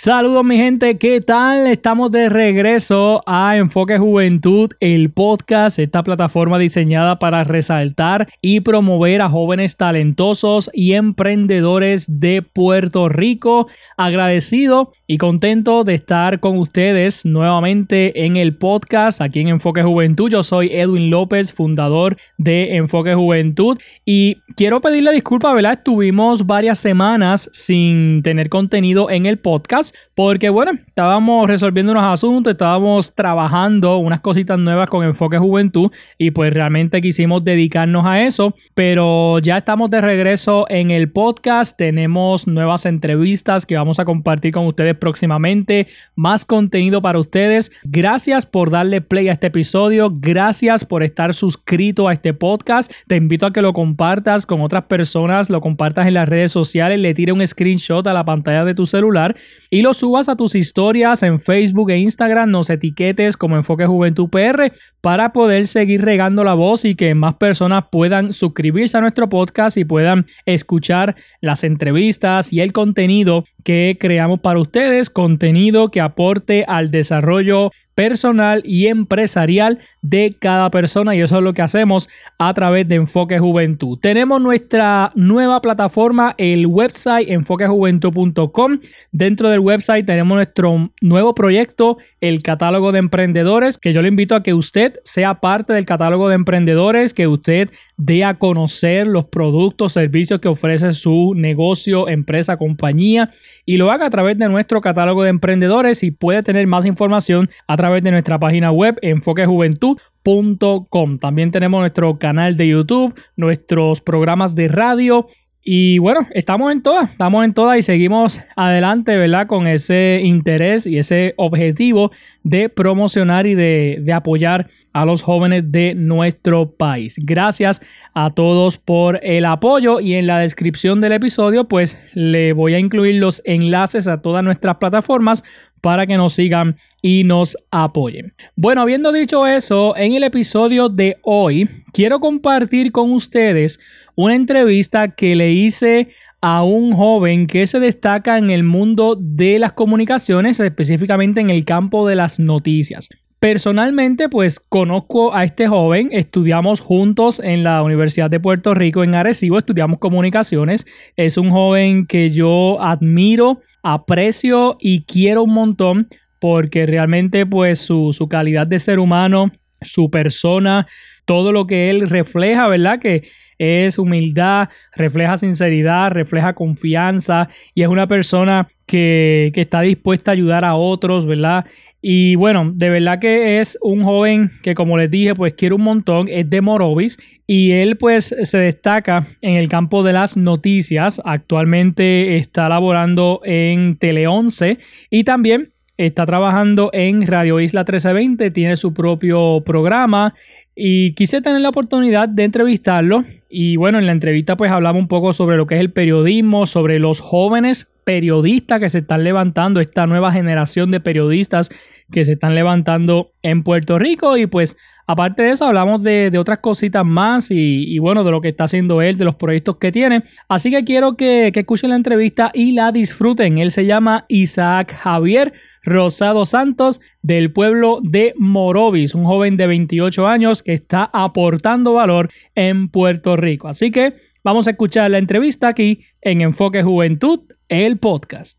Saludos mi gente, ¿qué tal? Estamos de regreso a Enfoque Juventud, el podcast, esta plataforma diseñada para resaltar y promover a jóvenes talentosos y emprendedores de Puerto Rico. Agradecido y contento de estar con ustedes nuevamente en el podcast aquí en Enfoque Juventud. Yo soy Edwin López, fundador de Enfoque Juventud y quiero pedirle disculpas, ¿verdad? Estuvimos varias semanas sin tener contenido en el podcast porque bueno, estábamos resolviendo unos asuntos, estábamos trabajando unas cositas nuevas con enfoque juventud y pues realmente quisimos dedicarnos a eso, pero ya estamos de regreso en el podcast, tenemos nuevas entrevistas que vamos a compartir con ustedes próximamente, más contenido para ustedes. Gracias por darle play a este episodio, gracias por estar suscrito a este podcast. Te invito a que lo compartas con otras personas, lo compartas en las redes sociales, le tire un screenshot a la pantalla de tu celular y lo subas a tus historias en Facebook e Instagram, nos etiquetes como Enfoque Juventud PR para poder seguir regando la voz y que más personas puedan suscribirse a nuestro podcast y puedan escuchar las entrevistas y el contenido que creamos para ustedes, contenido que aporte al desarrollo personal y empresarial de cada persona y eso es lo que hacemos a través de Enfoque Juventud. Tenemos nuestra nueva plataforma, el website enfoquejuventud.com. Dentro del website tenemos nuestro nuevo proyecto, el catálogo de emprendedores, que yo le invito a que usted sea parte del catálogo de emprendedores, que usted dé a conocer los productos, servicios que ofrece su negocio, empresa, compañía y lo haga a través de nuestro catálogo de emprendedores y puede tener más información a través de nuestra página web enfoquejuventud.com. También tenemos nuestro canal de YouTube, nuestros programas de radio y bueno, estamos en todas, estamos en todas y seguimos adelante, ¿verdad? Con ese interés y ese objetivo de promocionar y de, de, apoyar a los jóvenes de nuestro país. Gracias a todos por el apoyo y en la descripción del episodio pues le voy a incluir los enlaces a todas nuestras plataformas para que nos sigan y nos apoyen. Bueno, habiendo dicho eso, en el episodio de hoy quiero compartir con ustedes una entrevista que le hice a un joven que se destaca en el mundo de las comunicaciones, específicamente en el campo de las noticias. Personalmente, pues conozco a este joven, estudiamos juntos en la Universidad de Puerto Rico en Arecibo, estudiamos comunicaciones. Es un joven que yo admiro, aprecio y quiero un montón porque realmente pues su, su calidad de ser humano, su persona, todo lo que él refleja, ¿verdad? Que es humildad, refleja sinceridad, refleja confianza y es una persona que, que, está dispuesta a ayudar a otros, ¿verdad? Y bueno, de verdad que es un joven que como les dije, pues quiere un montón, es de Morovis y él pues se destaca en el campo de las noticias. Actualmente está laborando en Tele 11 y también está trabajando en Radio Isla 1320, tiene su propio programa y quise tener la oportunidad de entrevistarlo. Y bueno, en la entrevista pues hablamos un poco sobre lo que es el periodismo, sobre los jóvenes periodistas que se están levantando, esta nueva generación de periodistas que se están levantando en Puerto Rico. Y pues Aparte de eso, hablamos de, otras cositas más y, bueno, de lo que está haciendo él, de los proyectos que tiene. Así que quiero que, que escuchen la entrevista y la disfruten. Él se llama Isaac Javier Rosado Santos del pueblo de Morovis, un joven de 28 años que está aportando valor en Puerto Rico. Así que vamos a escuchar la entrevista aquí en Enfoque Juventud, el podcast.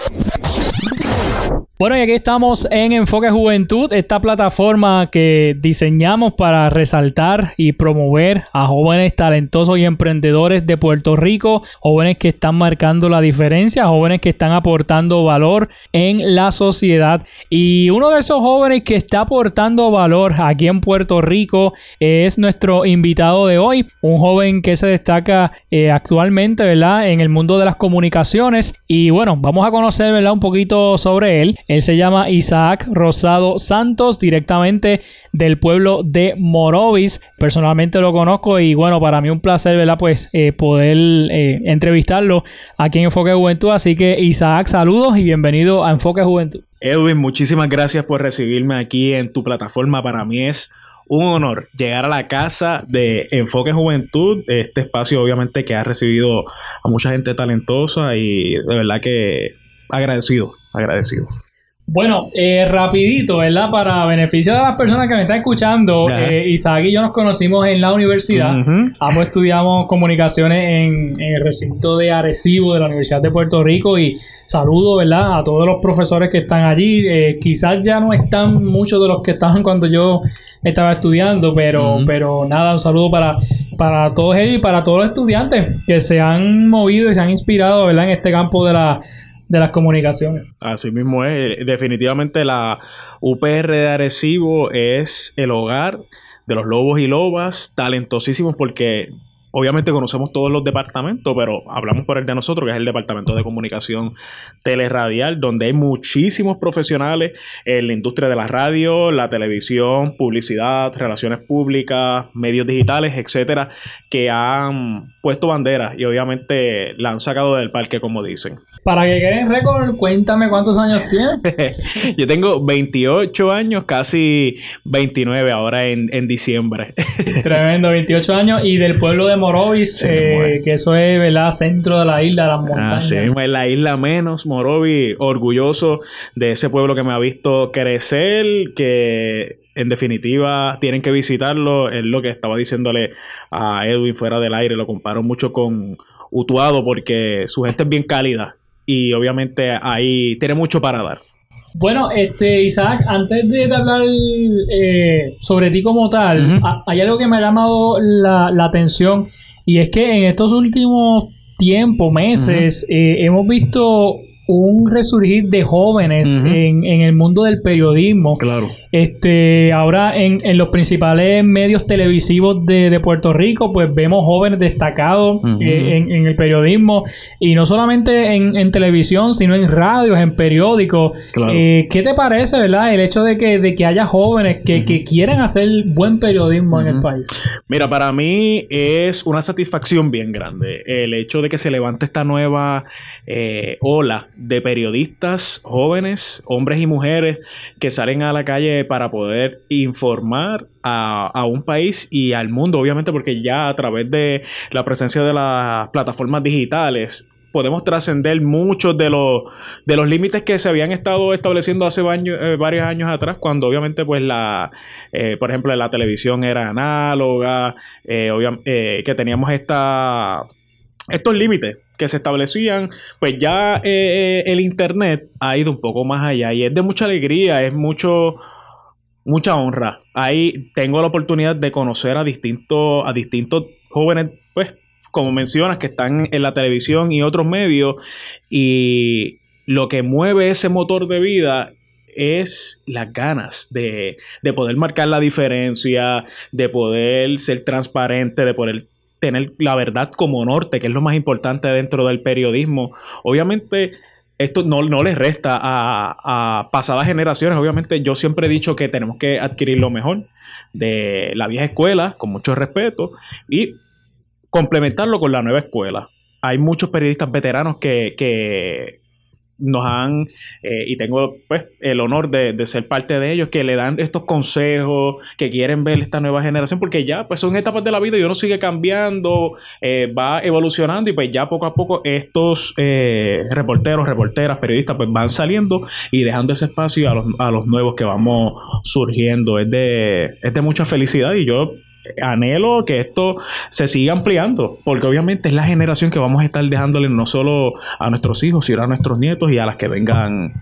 Bueno, y aquí estamos en Enfoque Juventud, esta plataforma que diseñamos para resaltar y promover a jóvenes talentosos y emprendedores de Puerto Rico, jóvenes que están marcando la diferencia, jóvenes que están aportando valor en la sociedad. Y uno de esos jóvenes que está aportando valor aquí en Puerto Rico es nuestro invitado de hoy, un joven que se destaca eh, actualmente, ¿verdad? En el mundo de las comunicaciones. Y bueno, vamos a conocer, ¿verdad? Un poquito sobre él. Él se llama Isaac Rosado Santos, directamente del pueblo de Morovis. Personalmente lo conozco y bueno, para mí un placer, ¿verdad? Pues eh, poder eh, entrevistarlo aquí en Enfoque Juventud. Así que Isaac, saludos y bienvenido a Enfoque Juventud. Edwin, muchísimas gracias por recibirme aquí en tu plataforma. Para mí es un honor llegar a la casa de Enfoque Juventud, este espacio obviamente que ha recibido a mucha gente talentosa y de verdad que agradecido, agradecido. Bueno, eh, rapidito, ¿verdad? Para beneficio de las personas que me están escuchando, eh, Isaac y yo nos conocimos en la universidad. Ambos estudiamos comunicaciones en, el recinto de Arecibo de la Universidad de Puerto Rico y saludo, ¿verdad? A todos los profesores que están allí. Eh, quizás ya no están muchos de los que estaban cuando yo estaba estudiando, pero, pero nada, un saludo para, para todos ellos y para todos los estudiantes que se han movido y se han inspirado, ¿verdad? En este campo de la de las comunicaciones. Así mismo es. Definitivamente la UPR de Arecibo es el hogar de los lobos y lobas, talentosísimos porque obviamente conocemos todos los departamentos, pero hablamos por el de nosotros, que es el Departamento de Comunicación Teleradial, donde hay muchísimos profesionales en la industria de la radio, la televisión, publicidad, relaciones públicas, medios digitales, etcétera, que han puesto banderas y obviamente la han sacado del parque, como dicen. Para que quede en récord, cuéntame cuántos años tienes. Yo tengo 28 años, casi 29 ahora en, diciembre. Tremendo, 28 años y del pueblo de Morovis, eh, que eso es, ¿verdad? Centro de la isla, las montañas. sí, es la isla menos, Morovis, orgulloso de ese pueblo que me ha visto crecer, que en definitiva tienen que visitarlo, es lo que estaba diciéndole a Edwin fuera del aire, lo comparo mucho con Utuado porque su gente es bien cálida y obviamente ahí tiene mucho para dar. Bueno, este Isaac, antes de hablar eh, sobre ti como tal, hay algo que me ha llamado la, atención y es que en estos últimos tiempos, meses, eh, hemos visto un resurgir de jóvenes en, el mundo del periodismo. Claro. Este, ahora en, los principales medios televisivos de, Puerto Rico, pues vemos jóvenes destacados eh, en, el periodismo. Y no solamente en, televisión, sino en radios, en periódicos. Eh, ¿Qué te parece, verdad? El hecho de que, de que haya jóvenes que, que quieran hacer buen periodismo en el país. Mira, para mí es una satisfacción bien grande el hecho de que se levante esta nueva eh, ola de periodistas jóvenes, hombres y mujeres, que salen a la calle para poder informar a, un país y al mundo, obviamente, porque ya a través de la presencia de las plataformas digitales podemos trascender muchos de los, de los límites que se habían estado estableciendo hace eh, varios años atrás, cuando obviamente pues la, eh, por ejemplo, la televisión era análoga, eh, que teníamos esta, estos límites que se establecían, pues ya eh, el Internet ha ido un poco más allá y es de mucha alegría, es mucho, mucha honra. Ahí tengo la oportunidad de conocer a distintos, a distintos jóvenes, pues, como mencionas, que están en la televisión y otros medios y lo que mueve ese motor de vida es las ganas de, de, poder marcar la diferencia, de poder ser transparente, de poder tener la verdad como norte, que es lo más importante dentro del periodismo. Obviamente, esto no, no les resta a, pasadas generaciones. Obviamente, yo siempre he dicho que tenemos que adquirir lo mejor de la vieja escuela, con mucho respeto, y complementarlo con la nueva escuela. Hay muchos periodistas veteranos que, que, nos han, eh, y tengo pues el honor de, ser parte de ellos, que le dan estos consejos, que quieren ver esta nueva generación, porque ya pues son etapas de la vida y uno sigue cambiando, eh, va evolucionando y pues ya poco a poco estos eh, reporteros, reporteras, periodistas pues van saliendo y dejando ese espacio a los, a los nuevos que vamos surgiendo. Es de, es de mucha felicidad y yo anhelo que esto se siga ampliando, porque obviamente es la generación que vamos a estar dejándole no solo a nuestros hijos, sino a nuestros nietos y a las que vengan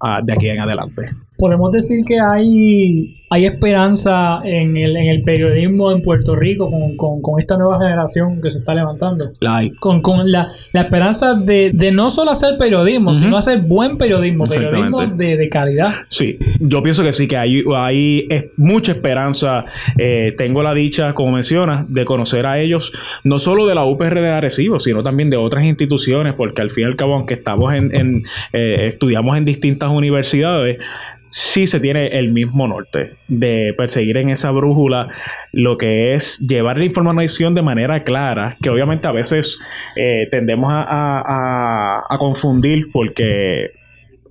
ah, de aquí en adelante. Podemos decir que hay, hay esperanza en el, en el periodismo en Puerto Rico con, con, con esta nueva generación que se está levantando. La hay. Con, con la, la esperanza de, de no solo hacer periodismo, sino hacer buen periodismo, periodismo de, de calidad. Sí, yo pienso que sí, que hay, hay es mucha esperanza. Eh, tengo la dicha, como mencionas, de conocer a ellos, no solo de la UPR de Arecibo, sino también de otras instituciones, porque al fin y al cabo, aunque estamos en, en, eh, estudiamos en distintas universidades, sí se tiene el mismo norte de perseguir en esa brújula lo que es llevar la información de manera clara, que obviamente a veces eh, tendemos a, a- a- a confundir porque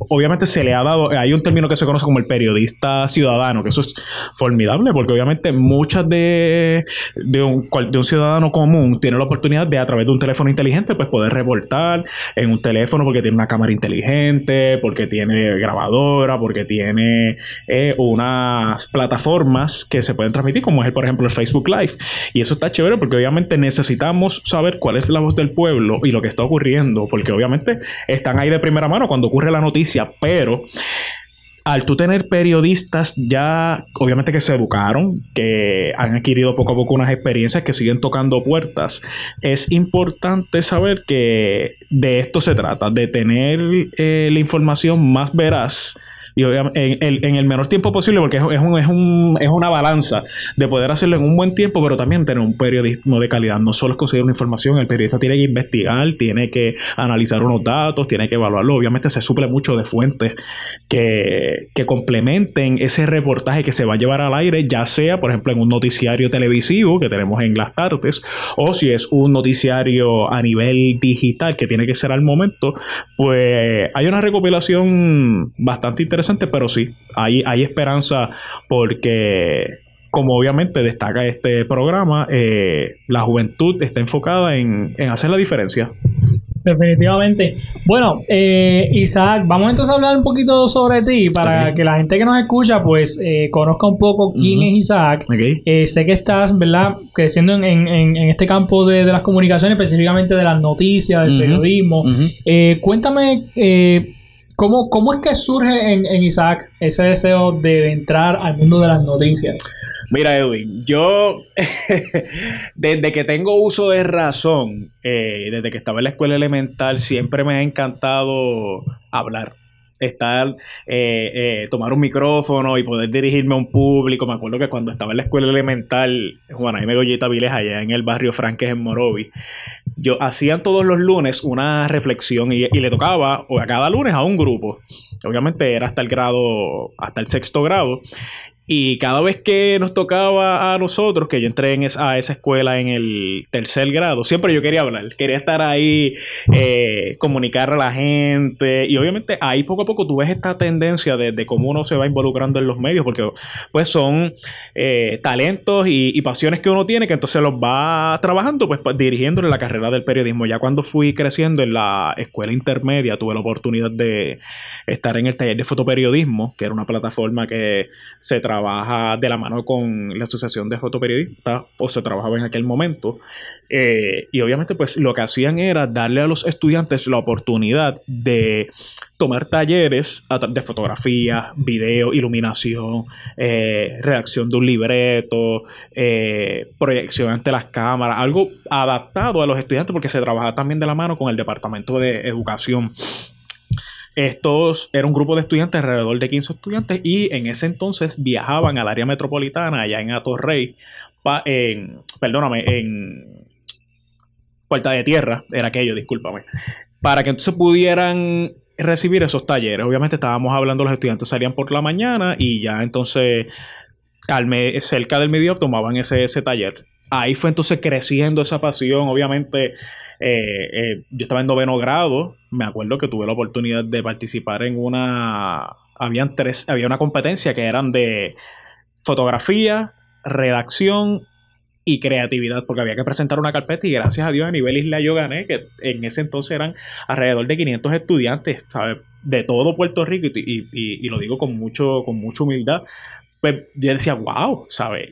obviamente se le ha dado, hay un término que se conoce como el periodista ciudadano, que eso es formidable, porque obviamente muchas de, de, un, ciudadano común tiene la oportunidad de a través de un teléfono inteligente, pues poder reportar en un teléfono porque tiene una cámara inteligente, porque tiene grabadora, porque tiene eh, unas plataformas que se pueden transmitir, como es por ejemplo el Facebook Live. Y eso está chévere porque obviamente necesitamos saber cuál es la voz del pueblo y lo que está ocurriendo, porque obviamente están ahí de primera mano cuando ocurre la noticia, pero al tú tener periodistas ya, obviamente que se educaron, que han adquirido poco a poco unas experiencias que siguen tocando puertas, es importante saber que de esto se trata, de tener eh, la información más veraz y en, el- en el menor tiempo posible, porque es, es un- es, un- es una balanza de poder hacerlo en un buen tiempo, pero también tener un periodismo de calidad. No solo es conseguir una información, el periodista tiene que investigar, tiene que analizar unos datos, tiene que evaluarlo. Obviamente se suple mucho de fuentes que, que complementen ese reportaje que se va a llevar al aire, ya sea, por ejemplo, en un noticiario televisivo que tenemos en las tardes, o si es un noticiario a nivel digital que tiene que ser al momento, pues hay una recopilación bastante interesante, pero sí, hay, hay esperanza porque, como obviamente destaca este programa, eh, la juventud está enfocada en, en hacer la diferencia. Definitivamente. Bueno, eh, Isaac, vamos entonces a hablar un poquito sobre ti para que la gente que nos escucha pues eh, conozca un poco quién es Isaac. sé que estás, ¿verdad?, creciendo en, en- en- este campo de, de las comunicaciones, específicamente de las noticias, del periodismo. Ujú. Eh, cuéntame, eh, ¿cómo, ¿cómo es que surge en, en Isaac ese deseo de entrar al mundo de las noticias? Mira, Edwin, yo desde que tengo uso de razón, eh, desde que estaba en la escuela elemental, siempre me ha encantado hablar. Estar, eh, eh, tomar un micrófono y poder dirigirme a un público. Me acuerdo que cuando estaba en la escuela elemental, Juan Jaime Goyita Viles, allá en el barrio Franques en Morovi, yo hacían todos los lunes una reflexión y, y le tocaba o a cada lunes a un grupo. Obviamente era hasta el grado, hasta el sexto grado. Y cada vez que nos tocaba a nosotros, que yo entré en esa, a esa escuela en el tercer grado, siempre yo quería hablar, quería estar ahí, eh, comunicar a la gente. Y obviamente ahí poco a poco tú ves esta tendencia de, de cómo uno se va involucrando en los medios, porque pues son eh, talentos y, y pasiones que uno tiene que entonces los va trabajando, pues dirigiéndole la carrera del periodismo. Ya cuando fui creciendo en la escuela intermedia, tuve la oportunidad de estar en el taller de fotoperiodismo, que era una plataforma que se trabaja de la mano con la Asociación de Fotoperiodistas, o se trabajaba en aquel momento. Eh, y obviamente, pues lo que hacían era darle a los estudiantes la oportunidad de tomar talleres de fotografía, video, iluminación, eh, redacción de un libreto, eh, proyección ante las cámaras, algo adaptado a los estudiantes porque se trabaja también de la mano con el Departamento de Educación. Estos era un grupo de estudiantes, alrededor de 15 estudiantes, y en ese entonces viajaban al área metropolitana, allá en Atorrey, pa- perdóname, en Puerta de Tierra, era aquello, discúlpame, para que entonces pudieran recibir esos talleres. Obviamente estábamos hablando, los estudiantes salían por la mañana y ya entonces al me- cerca del mediodía tomaban ese, ese taller. Ahí fue entonces creciendo esa pasión, obviamente. Eh, eh, yo estaba en noveno grado, me acuerdo que tuve la oportunidad de participar en una, habían tres, había una competencia que eran de fotografía, redacción y creatividad, porque había que presentar una carpeta y gracias a Dios a nivel isla yo gané, que en ese entonces eran alrededor de 500 estudiantes, ¿sabes? De todo Puerto Rico y, y- y- lo digo con, mucho, con mucha humildad. Pues yo decía, wow, ¿sabes?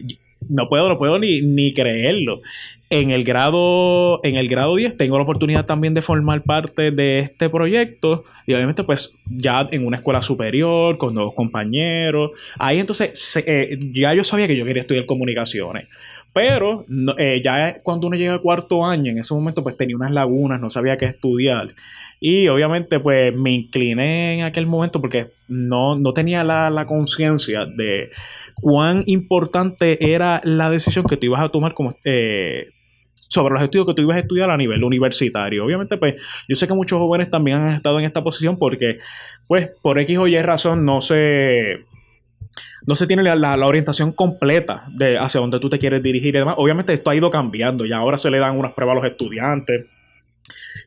No puedo, no puedo ni, ni creerlo. En el grado en el grado 10 tengo la oportunidad también de formar parte de este proyecto. Y obviamente pues ya en una escuela superior con nuevos compañeros. Ahí entonces eh, ya yo sabía que yo quería estudiar comunicaciones. Pero eh, ya cuando uno llega a cuarto año en ese momento pues tenía unas lagunas no sabía qué estudiar. Y obviamente pues me incliné en aquel momento porque no, no tenía la, la conciencia de cuán importante era la decisión que tú ibas a tomar como eh, sobre los estudios que tú ibas a estudiar a nivel universitario. Obviamente, pues yo sé que muchos jóvenes también han estado en esta posición porque, pues, por X o Y razón no se no se tiene la, orientación completa de hacia dónde tú te quieres dirigir y demás. Obviamente esto ha ido cambiando y ahora se le dan unas pruebas a los estudiantes.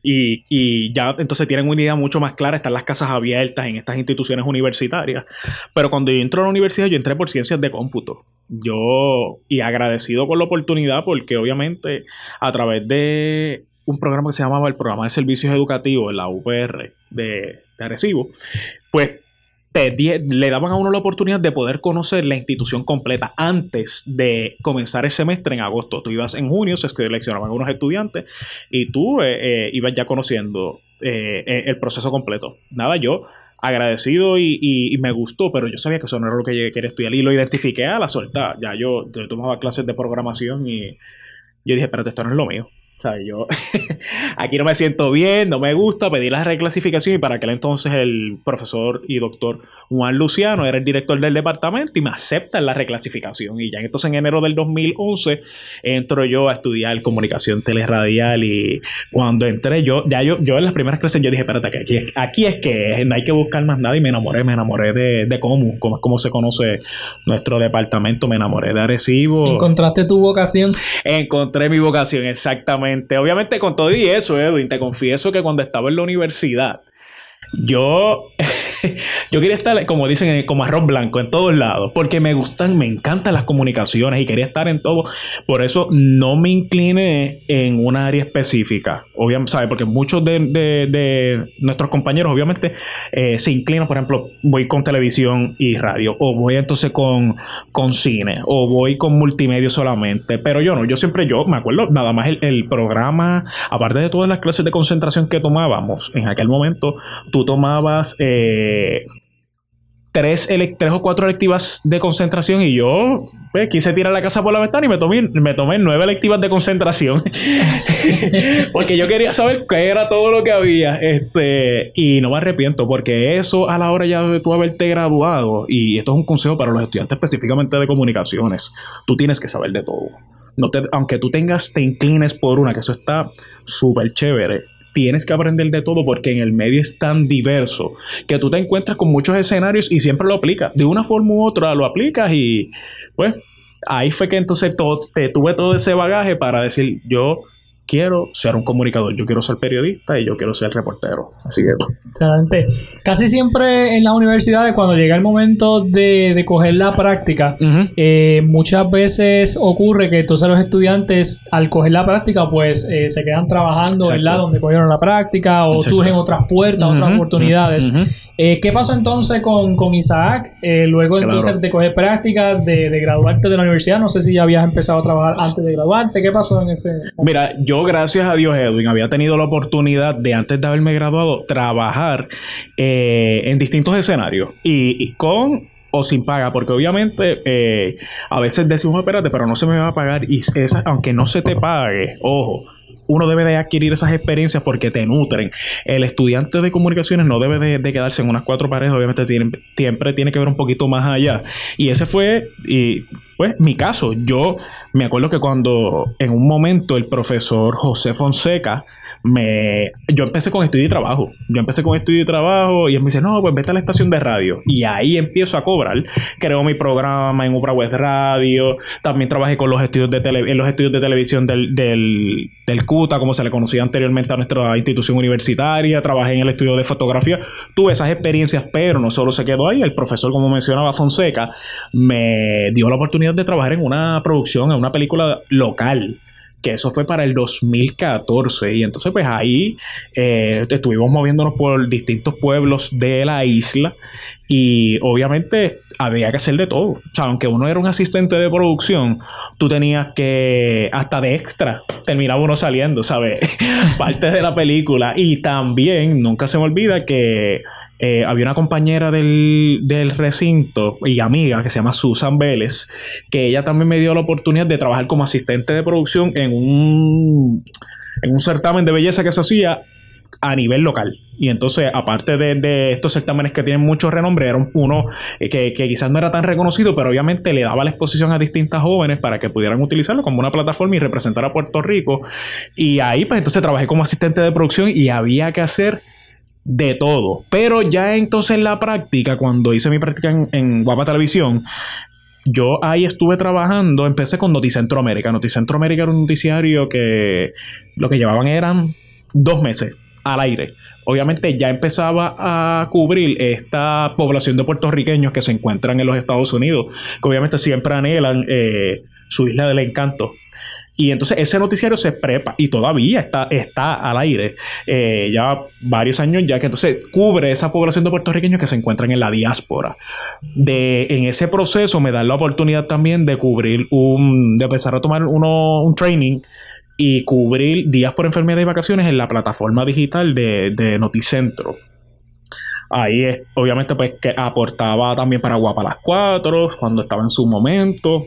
Y, ya entonces tienen una idea mucho más clara, están las casas abiertas en estas instituciones universitarias. Pero cuando yo entré a la universidad, yo entré por ciencias de cómputo. Yo, y agradecido por la oportunidad, porque obviamente a través de un programa que se llamaba el Programa de Servicios Educativos, la UPR de, de Arecibo, pues le daban a uno la oportunidad de poder conocer la institución completa antes de comenzar el semestre en agosto. Tú ibas en junio, se seleccionaban unos estudiantes y tú eh, eh, ibas ya conociendo eh, el proceso completo. Nada, yo agradecido y, me gustó, pero yo sabía que eso no era lo que quería estudiar y lo identifiqué a la suelta. Ya yo, yo tomaba clases de programación y yo dije, espérate, esto no es lo mío. O sea, yo aquí no me siento bien, no me gusta, pedí la reclasificación y para aquel entonces el profesor y doctor Juan Luciano era el director del departamento y me acepta la reclasificación. Y ya entonces en enero del 2011 entro yo a estudiar comunicación teleradial y cuando entré yo, ya yo, yo en las primeras clases yo dije, espérate, aquí, aquí es que no hay que buscar más nada y me enamoré, me enamoré de, de cómo, cómo es como se conoce nuestro departamento, me enamoré de Arecibo. ¿Encontraste tu vocación? Encontré mi vocación, exactamente Obviamente con todo y eso, Edwin, te confieso que cuando estaba en la universidad, yo, yo quería estar, como dicen, como arroz blanco en todos lados, porque me gustan, me encantan las comunicaciones y quería estar en todo. Por eso no me incliné en una área específica. Obviamente, ¿sabes? Porque muchos de, nuestros compañeros, obviamente, eh, se inclinan, por ejemplo, voy con televisión y radio, o voy entonces con, con cine, o voy con multimedia solamente. Pero yo no, yo siempre, yo me acuerdo, nada más el, el programa, aparte de todas las clases de concentración que tomábamos en aquel momento, tú tomabas eh, tres, o cuatro electivas de concentración y yo pues, quise tirar la casa por la ventana y me tomé, me tomé nueve electivas de concentración. porque yo quería saber qué era todo lo que había. Este, y no me arrepiento porque eso a la hora ya de tú haberte graduado, y esto es un consejo para los estudiantes específicamente de comunicaciones, tú tienes que saber de todo. No te, aunque tú tengas, te inclines por una, que eso está súper chévere tienes que aprender de todo porque en el medio es tan diverso que tú te encuentras con muchos escenarios y siempre lo aplicas. De una forma u otra lo aplicas y pues ahí fue que entonces te tuve todo ese bagaje para decir yo quiero ser un comunicador, yo quiero ser periodista y yo quiero ser reportero. Así que. Excelente. Casi siempre en las universidades, cuando llega el momento de, de coger la práctica, eh, muchas veces ocurre que entonces los estudiantes, al coger la práctica, pues eh, se quedan trabajando, ¿verdad? Donde cogieron la práctica o surgen otras puertas, otras oportunidades. Eh, ¿Qué pasó entonces con, con Isaac? luego entonces de coger práctica, de, de graduarte de la universidad, no sé si ya habías empezado a trabajar antes de graduarte. ¿Qué pasó en ese? Mira, yo gracias a Dios, Edwin, había tenido la oportunidad de, antes de haberme graduado, trabajar eh, en distintos escenarios. Y, con o sin paga, porque obviamente eh, a veces decimos, espérate, pero no se me va a pagar y esa, aunque no se te pague, ojo, uno debe de adquirir esas experiencias porque te nutren. El estudiante de comunicaciones no debe de, quedarse en unas cuatro paredes, obviamente siempre tiene que ver un poquito más allá. Y ese fue, y pues, mi caso. Yo me acuerdo que cuando en un momento el profesor José Fonseca me, yo empecé con estudio y trabajo. Yo empecé con estudio y trabajo y él me dice, no, pues vete a la estación de radio. Y ahí empiezo a cobrar. Creo mi programa en Upra Web Radio. También trabajé con los estudios de en los estudios de televisión del, del, del CUTA, como se le conocía anteriormente a nuestra institución universitaria. Trabajé en el estudio de fotografía. Tuve esas experiencias, pero no solo se quedó ahí. El profesor, como mencionaba Fonseca, me dio la oportunidad de trabajar en una producción, en una película local que eso fue para el 2014 y entonces pues ahí eh, estuvimos moviéndonos por distintos pueblos de la isla Y obviamente había que hacer de todo. O sea, aunque uno era un asistente de producción, tú tenías que, hasta de extra, terminaba uno saliendo, ¿sabes? Parte de la película. Y también, nunca se me olvida que eh, había una compañera del, del, recinto y amiga que se llama Susan Vélez, que ella también me dio la oportunidad de trabajar como asistente de producción en un, en un certamen de belleza que se hacía a nivel local. Y entonces, aparte de, estos certámenes que tienen mucho renombre, era uno eh, que, quizás no era tan reconocido, pero obviamente le daba la exposición a distintas jóvenes para que pudieran utilizarlo como una plataforma y representar a Puerto Rico. Y ahí, pues entonces trabajé como asistente de producción y había que hacer de todo. Pero ya entonces en la práctica, cuando hice mi práctica en, en Guapa Televisión, yo ahí estuve trabajando, empecé con Noticentro América. Noticentro América era un noticiario que lo que llevaban eran dos meses al aire. Obviamente ya empezaba a cubrir esta población de puertorriqueños que se encuentran en los Estados Unidos, que obviamente siempre anhelan eh, su isla del encanto. Y entonces ese noticiario se prepa y todavía está, está al aire, eh, ya varios años ya, que entonces cubre esa población de puertorriqueños que se encuentran en la diáspora. De, en ese proceso me da la oportunidad también de cubrir un, de empezar a tomar uno, un training y cubrir días por enfermedad y vacaciones en la plataforma digital de, de Noticentro. Ahí obviamente pues que aportaba también para Guapa las 4 cuando estaba en su momento.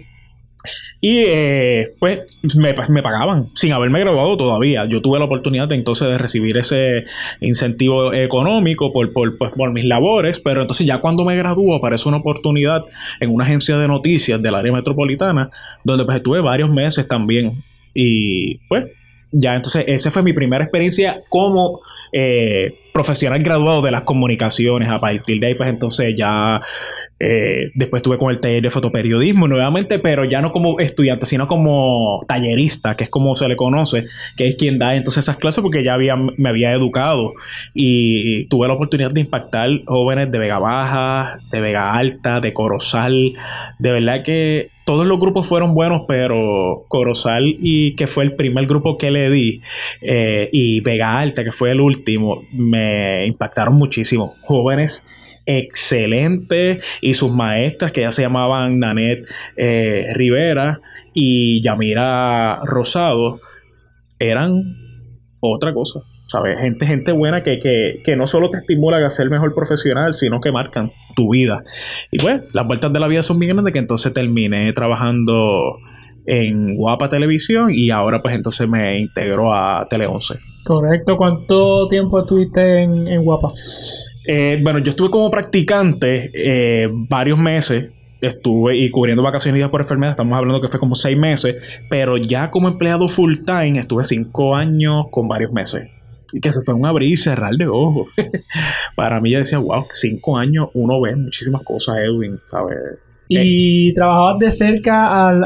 Y eh, pues me, me, pagaban sin haberme graduado todavía. Yo tuve la oportunidad entonces de recibir ese incentivo económico por, por, pues, por mis labores, pero entonces ya cuando me graduó aparece una oportunidad en una agencia de noticias del área metropolitana, donde pues estuve varios meses también y pues, ya entonces, esa fue mi primera experiencia como eh, profesional graduado de las comunicaciones. A partir de ahí, pues entonces ya eh, después estuve con el taller de fotoperiodismo nuevamente, pero ya no como estudiante, sino como tallerista, que es como se le conoce, que es quien da entonces esas clases porque ya había, me había educado y tuve la oportunidad de impactar jóvenes de Vega Baja, de Vega Alta, de Corozal. De verdad que todos los grupos fueron buenos, pero Corozal y que fue el primer grupo que le di eh, y Vega Alta, que fue el último, me impactaron muchísimo. Jóvenes excelente y sus maestras que ya se llamaban Nanette eh, Rivera y Yamira Rosado eran otra cosa. ¿Sabes? Gente, gente buena que, que, no solo te estimulan a ser mejor profesional, sino que marcan tu vida. Y pues, las vueltas de la vida son bien grandes que entonces terminé trabajando en Guapa Televisión y ahora pues entonces me integro a Tele 11. Correcto. ¿Cuánto tiempo estuviste en, en Guapa? Eh, bueno, yo estuve como practicante eh, varios meses. Estuve y cubriendo vacaciones y días por enfermedad. Estamos hablando que fue como seis meses. Pero ya como empleado full time estuve cinco años con varios meses. Y que se fue un abrir y cerrar de ojos. Para mí yo decía, wow, cinco años uno ve muchísimas cosas, Edwin, ¿sabes? ¿Y eh, trabajabas de cerca al,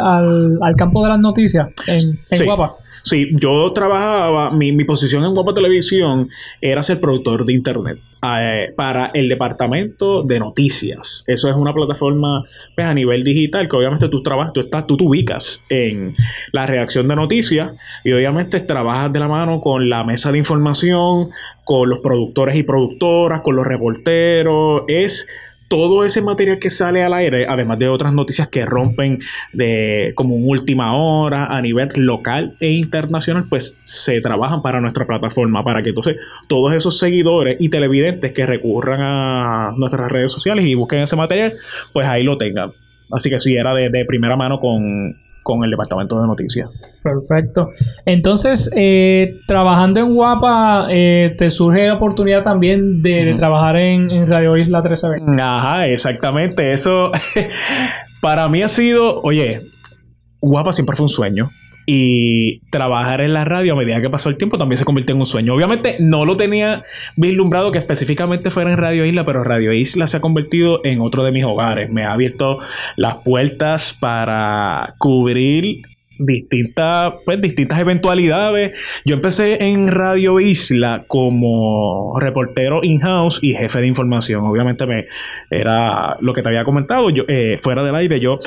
al, campo de las noticias en, en Guapa? Sí, yo trabajaba, mi, mi, posición en Guapa Televisión era ser productor de internet eh, para el departamento de noticias. Eso es una plataforma pues, a nivel digital que obviamente tú trabajas, tú estás, tú te ubicas en la redacción de noticias y obviamente trabajas de la mano con la mesa de información, con los productores y productoras, con los reporteros. Es todo ese material que sale al aire, además de otras noticias que rompen de como un última hora a nivel local e internacional, pues se trabajan para nuestra plataforma para que entonces todos esos seguidores y televidentes que recurran a nuestras redes sociales y busquen ese material, pues ahí lo tengan. Así que sí, era de primera mano con, con el departamento de noticias. Perfecto. Entonces, eh, trabajando en Guapa, eh, te surge la oportunidad también de, trabajar en, Radio Isla 13B. Ajá, exactamente. Eso para mí ha sido, oye, Guapa siempre fue un sueño. Y trabajar en la radio a medida que pasó el tiempo también se convirtió en un sueño. Obviamente no lo tenía vislumbrado que específicamente fuera en Radio Isla, pero Radio Isla se ha convertido en otro de mis hogares. Me ha abierto las puertas para cubrir distintas, pues, distintas eventualidades. Yo empecé en Radio Isla como reportero in-house y jefe de información. Obviamente me era lo que te había comentado. Yo, eh, fuera del aire, yo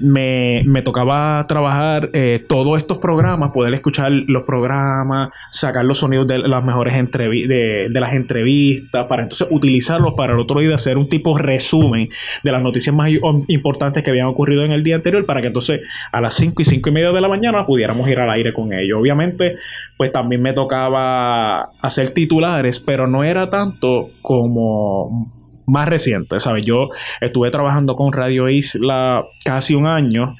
me, tocaba trabajar eh, todos estos programas, poder escuchar los programas, sacar los sonidos de las mejores entrevistas, de, las entrevistas, para entonces utilizarlos para el otro día hacer un tipo de resumen de las noticias más importantes que habían ocurrido en el día anterior, para que entonces a las 5 y 5 y media de la mañana pudiéramos ir al aire con ellos. Obviamente, pues también me tocaba hacer titulares, pero no era tanto como más reciente, ¿sabes? Yo estuve trabajando con Radio Isla casi un año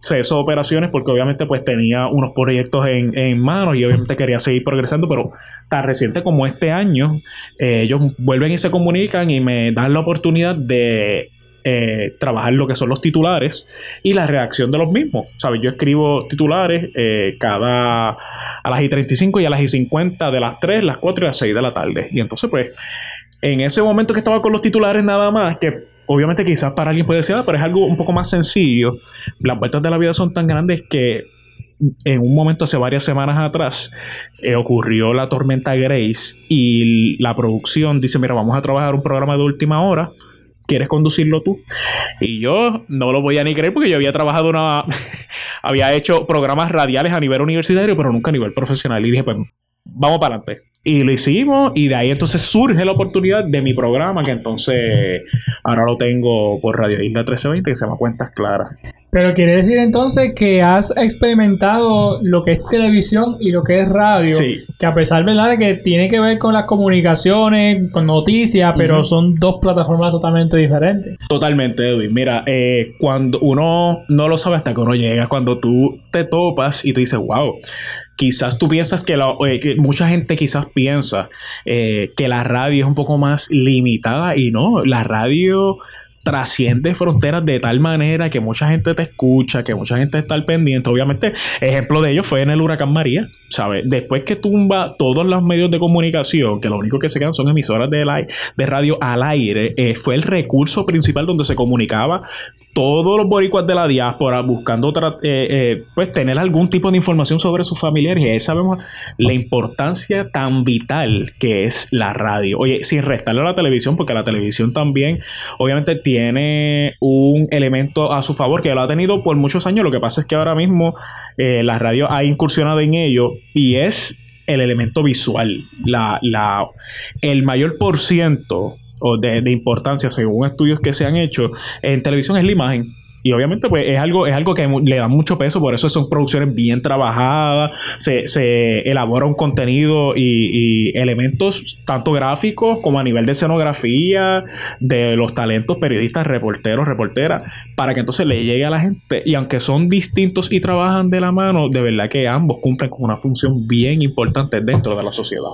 ceso operaciones porque obviamente pues tenía unos proyectos en, en manos y obviamente quería seguir progresando, pero tan reciente como este año, eh, ellos vuelven y se comunican y me dan la oportunidad de eh, trabajar lo que son los titulares y la redacción de los mismos. ¿Sabes? Yo escribo titulares eh, cada a las y 35 y a las y 50 de las 3, las 4 y las 6 de la tarde. Y entonces, pues, en ese momento que estaba con los titulares nada más, que obviamente quizás para alguien puede ser, pero es algo un poco más sencillo. Las vueltas de la vida son tan grandes que en un momento hace varias semanas atrás eh, ocurrió la tormenta Grace y la producción dice, mira, vamos a trabajar un programa de última hora ¿quieres conducirlo tú? Y yo no lo voy a ni creer porque yo había trabajado una... había hecho programas radiales a nivel universitario, pero nunca a nivel profesional. Y dije, pues vamos para adelante. Y lo hicimos y de ahí entonces surge la oportunidad de mi programa que entonces ahora lo tengo por Radio Isla 1320 que se llama Cuentas Claras. Pero quiere decir entonces que has experimentado lo que es televisión y lo que es radio. Sí. Que a pesar ¿verdad? de que tiene que ver con las comunicaciones, con noticias, pero son dos plataformas totalmente diferentes. Totalmente, Edwin. Mira, eh, cuando uno no lo sabe hasta que uno llega, cuando tú te topas y tú dices, wow, quizás tú piensas que, eh, mucha gente quizás piensa eh, que la radio es un poco más limitada y no, la radio trasciende fronteras de tal manera que mucha gente te escucha, que mucha gente está al pendiente. Obviamente, ejemplo de ello fue en el huracán María, ¿sabes? Después que tumba todos los medios de comunicación, que lo único que se quedan son emisoras de, radio al aire, eh, fue el recurso principal donde se comunicaba todos los boricuas de la diáspora buscando eh, eh, pues tener algún tipo de información sobre sus familiares. Y ahí sabemos la importancia tan vital que es la radio. Oye, sin restarle a la televisión, porque la televisión también obviamente tiene un elemento a su favor que lo ha tenido por muchos años, lo que pasa es que ahora mismo eh, la radio ha incursionado en ello y es el elemento visual, la, la, el mayor por ciento o de, de, importancia según estudios que se han hecho en televisión es la imagen. Y obviamente, pues es algo, es algo que le da mucho peso, por eso son producciones bien trabajadas, se, se elabora un contenido y, y, elementos tanto gráficos como a nivel de escenografía, de los talentos periodistas, reporteros, reporteras, para que entonces le llegue a la gente. Y aunque son distintos y trabajan de la mano, de verdad que ambos cumplen con una función bien importante dentro de la sociedad.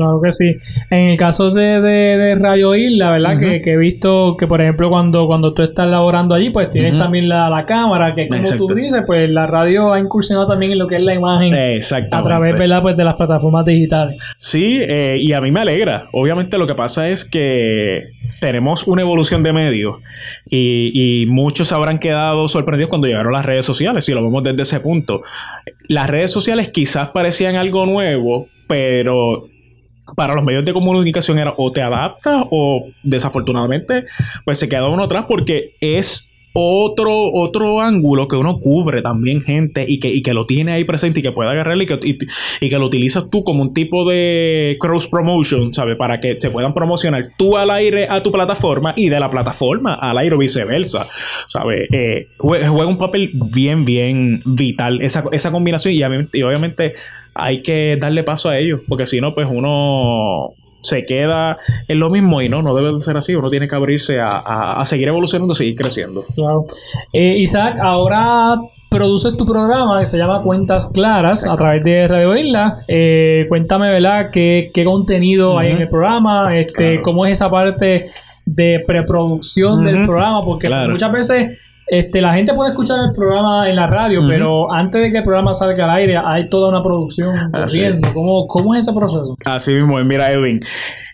Claro que sí. En el caso de, de, Radio Isla, ¿verdad? que, he visto que, por ejemplo, cuando, cuando tú estás laborando allí, pues tienes también la, la, cámara, que como tú dices, pues la radio ha incursionado también en lo que es la imagen a través, ¿verdad? Pues de las plataformas digitales. Sí, eh, y a mí me alegra. Obviamente lo que pasa es que tenemos una evolución de medios y, y muchos habrán quedado sorprendidos cuando llegaron las redes sociales, si lo vemos desde ese punto. Las redes sociales quizás parecían algo nuevo, pero para los medios de comunicación era o te adaptas o desafortunadamente pues se queda uno atrás porque es otro, otro ángulo que uno cubre también gente y que, que lo tiene ahí presente y que puede agarrarle y que, y, que lo utilizas tú como un tipo de cross promotion, ¿sabes? Para que se puedan promocionar tú al aire a tu plataforma y de la plataforma al aire o viceversa, ¿sabes? Eh, juega, un papel bien, bien vital esa, esa combinación y, y obviamente hay que darle paso a ellos, porque si no, pues uno se queda en lo mismo y no, no debe de ser así. Uno tiene que abrirse a, seguir evolucionando, a seguir creciendo. Claro. Eh, Isaac, ahora produces tu programa que se llama Cuentas Claras a través de Radio Isla. Eh, cuéntame, ¿verdad? ¿Qué, contenido hay en el programa? Este, ¿Cómo es esa parte de preproducción del programa? Porque muchas veces este, la gente puede escuchar el programa en la radio, pero antes de que el programa salga al aire, hay toda una producción corriendo. ¿Cómo, ¿Cómo, es ese proceso? Así mismo, mira, Edwin.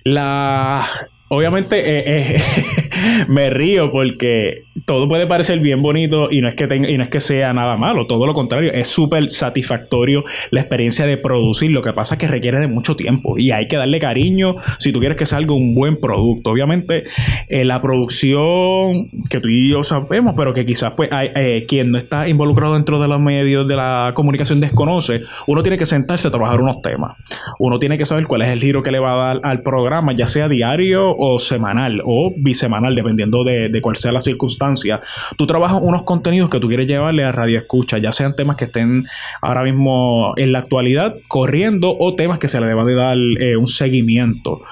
La. Obviamente, eh, eh, me río porque todo puede parecer bien bonito y no es que tenga, y no es que sea nada malo, todo lo contrario, es súper satisfactorio la experiencia de producir. Lo que pasa es que requiere de mucho tiempo y hay que darle cariño si tú quieres que salga un buen producto. Obviamente, eh, la producción que tú y yo sabemos, pero que quizás pues eh, quien no está involucrado dentro de los medios de la comunicación desconoce, uno tiene que sentarse a trabajar unos temas. Uno tiene que saber cuál es el giro que le va a dar al programa, ya sea diario o semanal o bisemanal, dependiendo de, de cuál sea la circunstancia. Tú trabajas unos contenidos que tú quieres llevarle a radio escucha, ya sean temas que estén ahora mismo en la actualidad corriendo o temas que se le deba de dar eh, un seguimiento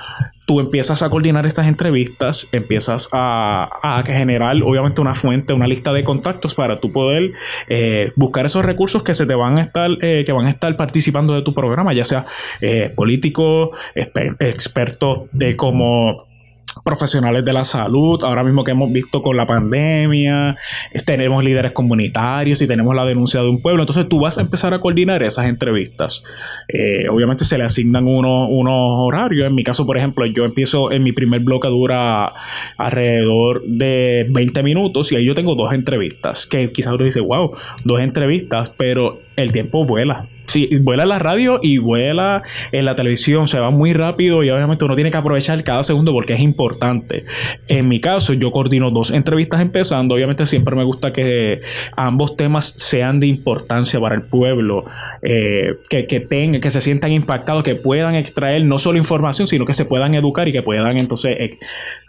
tú empiezas a coordinar estas entrevistas, empiezas a, a, generar obviamente una fuente, una lista de contactos para tú poder eh, buscar esos recursos que se te van a estar, eh, que van a estar participando de tu programa, ya sea eh, políticos, exper expertos de como profesionales de la salud, ahora mismo que hemos visto con la pandemia, tenemos líderes comunitarios y tenemos la denuncia de un pueblo, entonces tú vas a empezar a coordinar esas entrevistas. Eh, obviamente se le asignan unos, unos horarios, en mi caso, por ejemplo, yo empiezo en mi primer bloque dura alrededor de 20 minutos y ahí yo tengo dos entrevistas, que quizás uno dice, wow, dos entrevistas, pero el tiempo vuela. Sí, vuela en la radio y vuela en la televisión, se va muy rápido y obviamente uno tiene que aprovechar cada segundo porque es importante. En mi caso, yo coordino dos entrevistas empezando, obviamente siempre me gusta que ambos temas sean de importancia para el pueblo, eh, que, que, tengan, que se sientan impactados, que puedan extraer no solo información, sino que se puedan educar y que puedan entonces eh,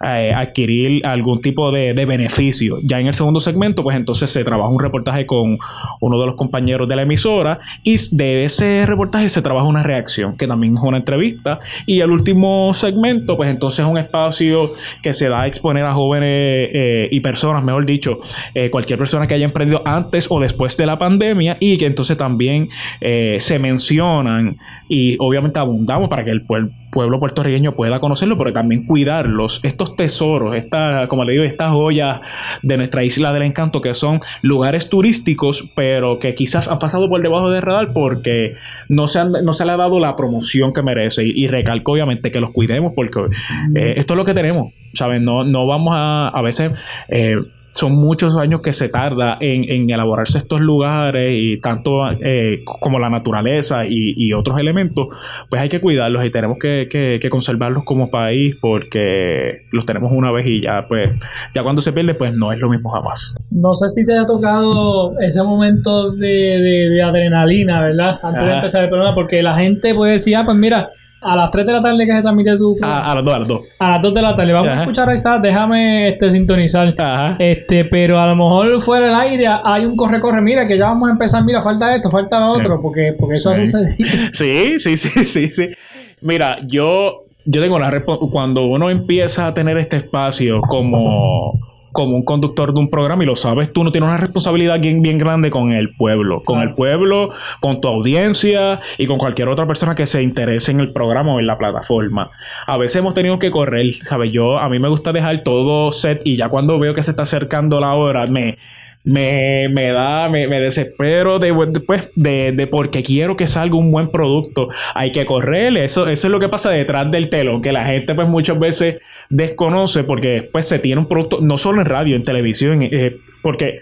eh, adquirir algún tipo de, beneficio. Ya en el segundo segmento, pues entonces se trabaja un reportaje con uno de los compañeros de la emisora y de ese reportaje se trabaja una reacción, que también es una entrevista. Y el último segmento, pues entonces es un espacio que se da a exponer a jóvenes eh, y personas, mejor dicho, eh, cualquier persona que haya emprendido antes o después de la pandemia y que entonces también se mencionan y obviamente abundamos para que el pueblo pueblo puertorriqueño pueda conocerlo, pero también cuidarlos. Estos tesoros, esta, como le digo, estas joyas de nuestra isla del encanto, que son lugares turísticos, pero que quizás han pasado por debajo del radar porque no se, han, no se le ha dado la promoción que merece. Y, y recalco, obviamente, que los cuidemos porque eh, esto es lo que tenemos. ¿Saben? No, no vamos a, a veces. Eh, son muchos años que se tarda en, en elaborarse estos lugares y tanto eh, como la naturaleza y, y, otros elementos, pues hay que cuidarlos y tenemos que, que, que, conservarlos como país porque los tenemos una vez y ya pues ya cuando se pierde pues no es lo mismo jamás. No sé si te ha tocado ese momento de, de, de adrenalina, ¿verdad? Antes Ajá. de empezar el programa, porque la gente puede decir, ah, pues mira, a las 3 de la tarde que se transmite tu a, a, las 2, a las 2. A las 2 de la tarde. Vamos Ajá. a escuchar a Isaac, déjame este, sintonizar. Ajá. Este, pero a lo mejor fuera del aire hay un corre-corre. Mira, que ya vamos a empezar. Mira, falta esto, falta lo otro, porque, porque eso sí. ha sucedido. Sí, sí, sí, sí, sí. Mira, yo, yo tengo la cuando uno empieza a tener este espacio como como un conductor de un programa y lo sabes, tú no tienes una responsabilidad bien, bien grande con el pueblo, con el pueblo, con tu audiencia y con cualquier otra persona que se interese en el programa o en la plataforma. A veces hemos tenido que correr, ¿sabes? Yo, a mí me gusta dejar todo set y ya cuando veo que se está acercando la hora, me me, me da, me, me desespero de, después de, de, porque quiero que salga un buen producto. Hay que correr, eso, eso es lo que pasa detrás del telón, que la gente pues muchas veces desconoce porque después se tiene un producto, no solo en radio, en televisión, eh, porque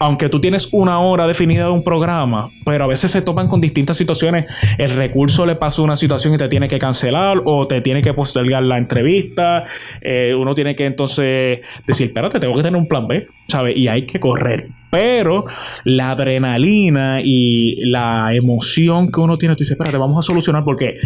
aunque tú tienes una hora definida de un programa, pero a veces se topan con distintas situaciones. El recurso le pasa una situación y te tiene que cancelar o te tiene que postergar la entrevista. Eh, uno tiene que entonces decir, espérate, tengo que tener un plan B, ¿sabes? Y hay que correr. Pero la adrenalina y la emoción que uno tiene, tú dices, espérate, vamos a solucionar porque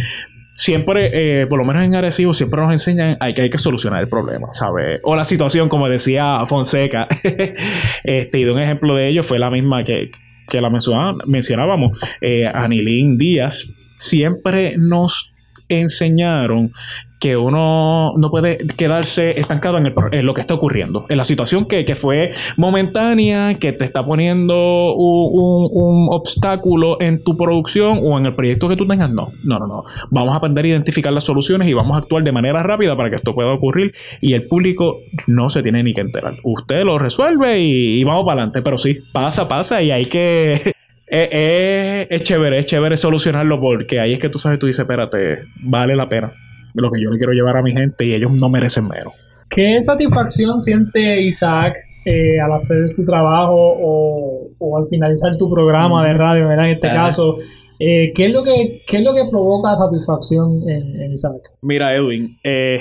siempre, eh, por lo menos en Arecibo, siempre nos enseñan hay que hay que solucionar el problema, ¿sabes? O la situación, como decía Fonseca. este, y de un ejemplo de ello fue la misma que, que la mencionábamos. Eh, Anilín Díaz siempre nos enseñaron que uno no puede quedarse estancado en, el, en, lo que está ocurriendo, en la situación que, fue momentánea, que te está poniendo un, obstáculo en tu producción o en el proyecto que tú tengas. No, no, no, no. Vamos a aprender a identificar las soluciones y vamos a actuar de manera rápida para que esto pueda ocurrir y el público no se tiene ni que enterar. Usted lo resuelve y, y vamos para adelante, pero sí, pasa, pasa y hay que... Es, es, es, chévere, es chévere solucionarlo porque ahí es que tú sabes, tú dices, espérate, vale la pena lo que yo le quiero llevar a mi gente y ellos no merecen menos. Qué ¿Qué satisfacción siente Isaac eh, al hacer su trabajo o, al finalizar tu programa de radio, ¿verdad? En este caso, eh, ¿qué, es lo que, es lo que provoca satisfacción en, Isaac? Mira, Edwin, eh,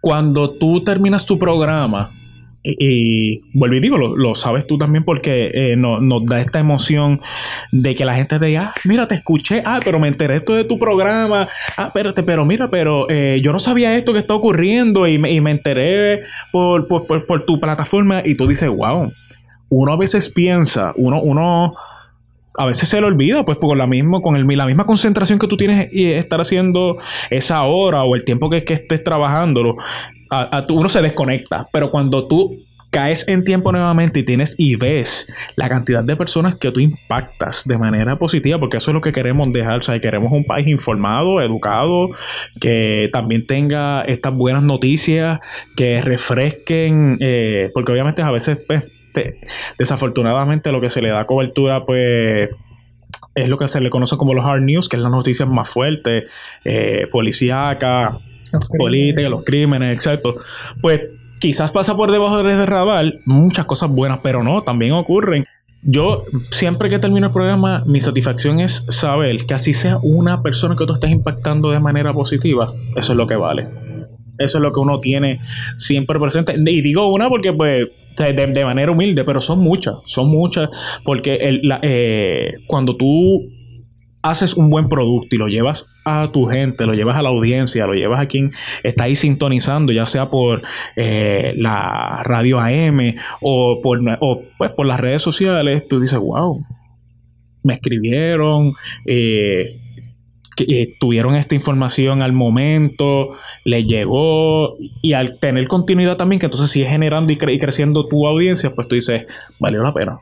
cuando tú terminas tu programa, y, vuelvo y digo, lo, sabes tú también porque eh, nos da esta emoción de que la gente te diga, ah, mira, te escuché, ah, pero me enteré esto de tu programa, ah, espérate, pero mira, pero eh, yo no sabía esto que está ocurriendo y me, y me enteré por, por, tu plataforma y tú dices, wow, uno a veces piensa, uno, uno a veces se le olvida, pues por la, misma, con el, la misma concentración que tú tienes y estar haciendo esa hora o el tiempo que, que estés trabajándolo, uno se desconecta. Pero cuando tú caes en tiempo nuevamente y tienes y ves la cantidad de personas que tú impactas de manera positiva, porque eso es lo que queremos dejar, o sea, queremos un país informado, educado, que también tenga estas buenas noticias, que refresquen, eh, porque obviamente a veces pues, desafortunadamente lo que se le da cobertura, pues es lo que se le conoce como los hard news, que es las noticias más fuertes, eh, policíaca, política, los crímenes, exacto. Pues quizás pasa por debajo del radar muchas cosas buenas, pero no, también ocurren. Yo siempre que termino el programa, mi satisfacción es saber que así sea una persona que tú estés impactando de manera positiva, eso es lo que vale. Eso es lo que uno tiene siempre presente. Y digo una porque, pues, de, manera humilde, pero son muchas, son muchas, porque el, eh, cuando tú haces un buen producto y lo llevas a tu gente, lo llevas a la audiencia, lo llevas a quien está ahí sintonizando, ya sea por eh, la radio AM o por, o, pues, por las redes sociales, tú dices, wow, me escribieron, eh, eh, tuvieron esta información al momento, le llegó y al tener continuidad también, que entonces sigue generando y, creciendo tu audiencia, pues tú dices, valió la pena.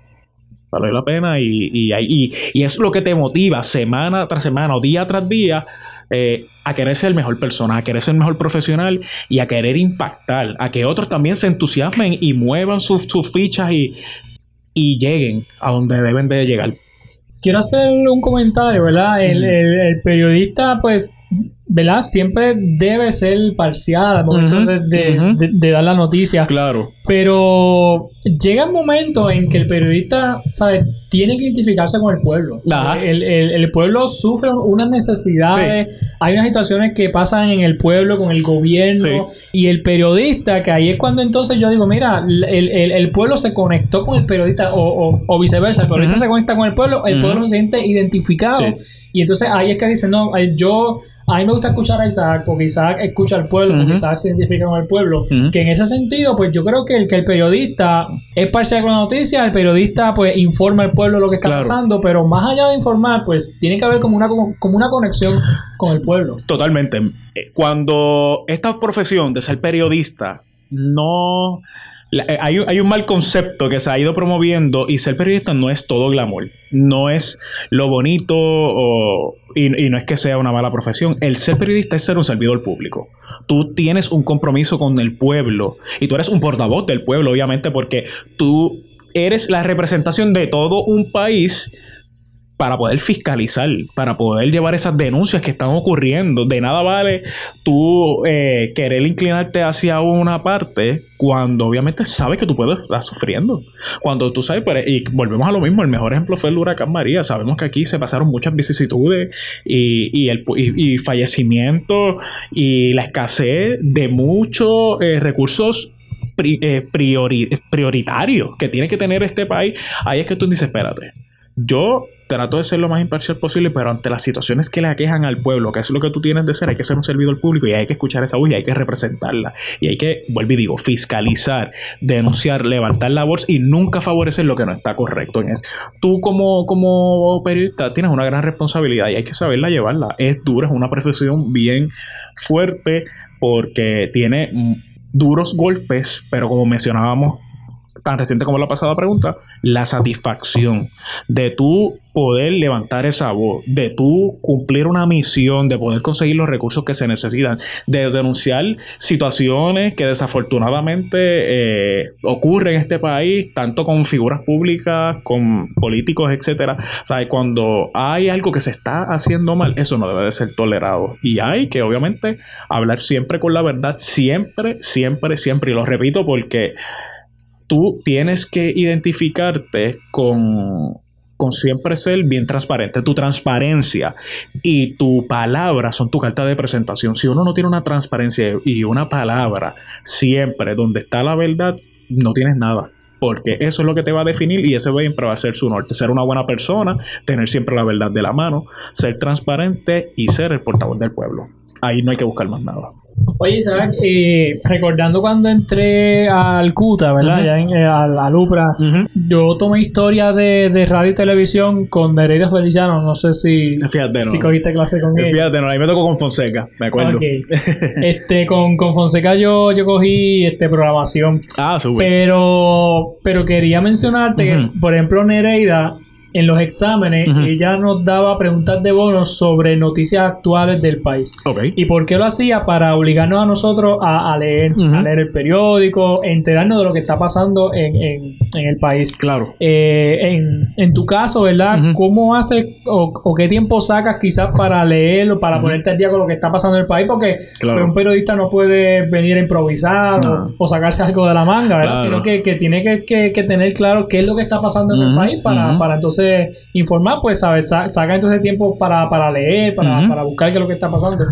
Valió la pena y, y, y, y es lo que te motiva semana tras semana o día tras día eh, a querer ser el mejor persona, a querer ser el mejor profesional y a querer impactar, a que otros también se entusiasmen y muevan sus, sus fichas y, y lleguen a donde deben de llegar. Quiero hacer un comentario, ¿verdad? el, periodista, pues, ¿verdad? Siempre debe ser parcial al momento de, dar la noticia. Claro. Pero llega un momento en que el periodista, ¿sabes? Tiene que identificarse con el pueblo. El, pueblo sufre unas necesidades, hay unas situaciones que pasan en el pueblo con el gobierno y el periodista, que ahí es cuando entonces yo digo, mira, el, pueblo se conectó con el periodista o, viceversa, el periodista se conecta con el pueblo, el pueblo se siente identificado y entonces ahí es que dicen, no, yo a mí me gusta escuchar a Isaac porque Isaac escucha al pueblo, porque Isaac se identifica con el pueblo. Que en ese sentido, pues yo creo que el que el periodista es parcial con la noticia, el periodista pues informa al pueblo lo que está pasando, pero más allá de informar, pues tiene que haber como una, como, una conexión con el pueblo. Totalmente. Eh, cuando esta profesión de ser periodista no eh, hay, un mal concepto que se ha ido promoviendo y ser periodista no es todo glamour. No es lo bonito y, no es que sea una mala profesión. El ser periodista es ser un servidor público. Tú tienes un compromiso con el pueblo y tú eres un portavoz del pueblo, obviamente, porque tú eres la representación de todo un país para poder fiscalizar, para poder llevar esas denuncias que están ocurriendo. De nada vale tú eh, querer inclinarte hacia una parte cuando obviamente sabes que tú puedes estar sufriendo. Cuando tú sabes, y volvemos a lo mismo, el mejor ejemplo fue el huracán María. Sabemos que aquí se pasaron muchas vicisitudes y, el, y, fallecimientos y la escasez de muchos eh, recursos eh, prioritarios que tiene que tener este país. Ahí es que tú dices, espérate, yo trato de ser lo más imparcial posible, pero ante las situaciones que le aquejan al pueblo, que es lo que tú tienes de ser, hay que ser un servidor público y hay que escuchar esa voz y hay que representarla. Y hay que, vuelvo y digo, fiscalizar, denunciar, levantar la voz y nunca favorecer lo que no está correcto. Tú como, como periodista tienes una gran responsabilidad y hay que saberla llevarla. Es dura, es una profesión bien fuerte porque tiene duros golpes, pero como mencionábamos tan reciente como la pasada pregunta, la satisfacción de tú poder levantar esa voz, de tú cumplir una misión, de poder conseguir los recursos que se necesitan, de denunciar situaciones que desafortunadamente eh, ocurren en este país, tanto con figuras públicas, con políticos, etcétera. O sea, cuando hay algo que se está haciendo mal, eso no debe de ser tolerado. Y hay que, obviamente, hablar siempre con la verdad, siempre, siempre, siempre. Y lo repito porque tú tienes que identificarte con, con siempre ser bien transparente. Tu transparencia y tu palabra son tu carta de presentación. Si uno no tiene una transparencia y una palabra siempre donde está la verdad, no tienes nada. Porque eso es lo que te va a definir y ese siempre va a ser su norte. Ser una buena persona, tener siempre la verdad de la mano, ser transparente y ser el portavoz del pueblo. Ahí no hay que buscar más nada. Oye, ¿sabes? Eh, recordando cuando entré al CUTA, ¿verdad? Ya en, eh, a la Lupra, yo tomé historia de, radio y televisión con Nereida Feliciano. No sé si, Fíjate, si cogiste clase con él. Fíjate, no, ahí me tocó con Fonseca, me acuerdo. este, con, con Fonseca yo, yo cogí este, programación. Ah, súper. Pero, pero quería mencionarte que, por ejemplo, Nereida en los exámenes ella nos daba preguntas de bonos sobre noticias actuales del país. ¿Y por qué lo hacía? Para obligarnos a nosotros a, leer, a leer el periódico, enterarnos de lo que está pasando en, el país. Claro. Eh, en, tu caso, ¿verdad? ¿Cómo haces o, qué tiempo sacas quizás para leerlo, para ponerte al día con lo que está pasando en el país? Porque pues, un periodista no puede venir a improvisar o, sacarse algo de la manga, ¿verdad? Sino que, tiene que, tener claro qué es lo que está pasando en el país para, para entonces informar, pues, ¿sabes? saca entonces tiempo para, leer, para, buscar qué es lo que está pasando.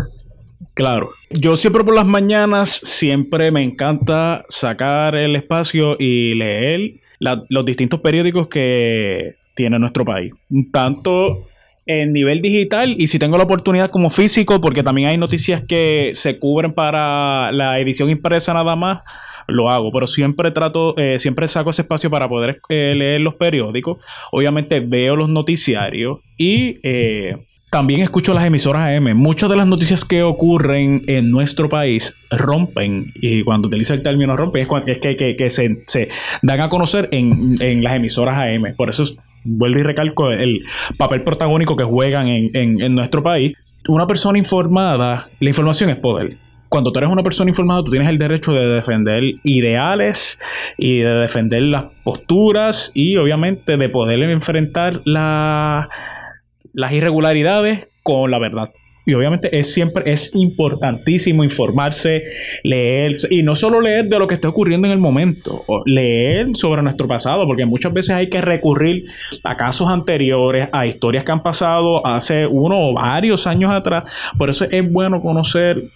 Claro. Yo siempre por las mañanas, siempre me encanta sacar el espacio y leer los distintos periódicos que tiene nuestro país. Tanto en nivel digital y si tengo la oportunidad como físico, porque también hay noticias que se cubren para la edición impresa nada más lo hago, pero siempre trato, eh, siempre saco ese espacio para poder eh, leer los periódicos. Obviamente veo los noticiarios y eh, también escucho las emisoras AM. Muchas de las noticias que ocurren en nuestro país rompen, y cuando utiliza el término rompen, es, cuando, es que, se, dan a conocer en, las emisoras AM. Por eso vuelvo y recalco el papel protagónico que juegan en, en nuestro país. Una persona informada, la información es poder cuando tú eres una persona informada, tú tienes el derecho de defender ideales y de defender las posturas y obviamente de poder enfrentar las irregularidades con la verdad. Y obviamente es siempre, es importantísimo informarse, leer, y no solo leer de lo que está ocurriendo en el momento, leer sobre nuestro pasado, porque muchas veces hay que recurrir a casos anteriores, a historias que han pasado hace uno o varios años atrás. Por eso es bueno conocer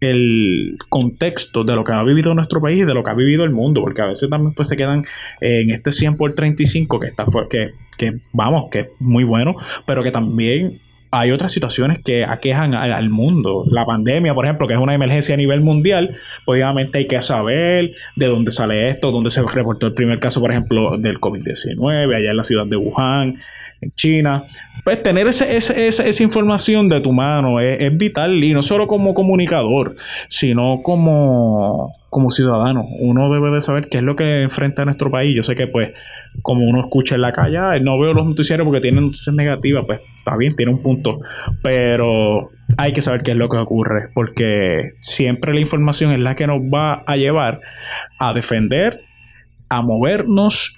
el contexto de lo que ha vivido nuestro país y de lo que ha vivido el mundo, porque a veces también pues se quedan en este 100 por 35 que está que, que vamos, que es muy bueno, pero que también hay otras situaciones que aquejan al, mundo. La pandemia, por ejemplo, que es una emergencia a nivel mundial, pues obviamente hay que saber de dónde sale esto, dónde se reportó el primer caso, por ejemplo, del COVID-19, allá en la ciudad de Wuhan, China. Pues tener ese, esa información de tu mano es, vital y no solo como comunicador, sino como, como ciudadano. Uno debe de saber qué es lo que enfrenta nuestro país. Yo sé que pues como uno escucha en la calle, no veo los noticiarios porque tienen noticias negativas, pues está bien, tiene un punto, pero hay que saber qué es lo que ocurre, porque siempre la información es la que nos va a llevar a defender, a movernos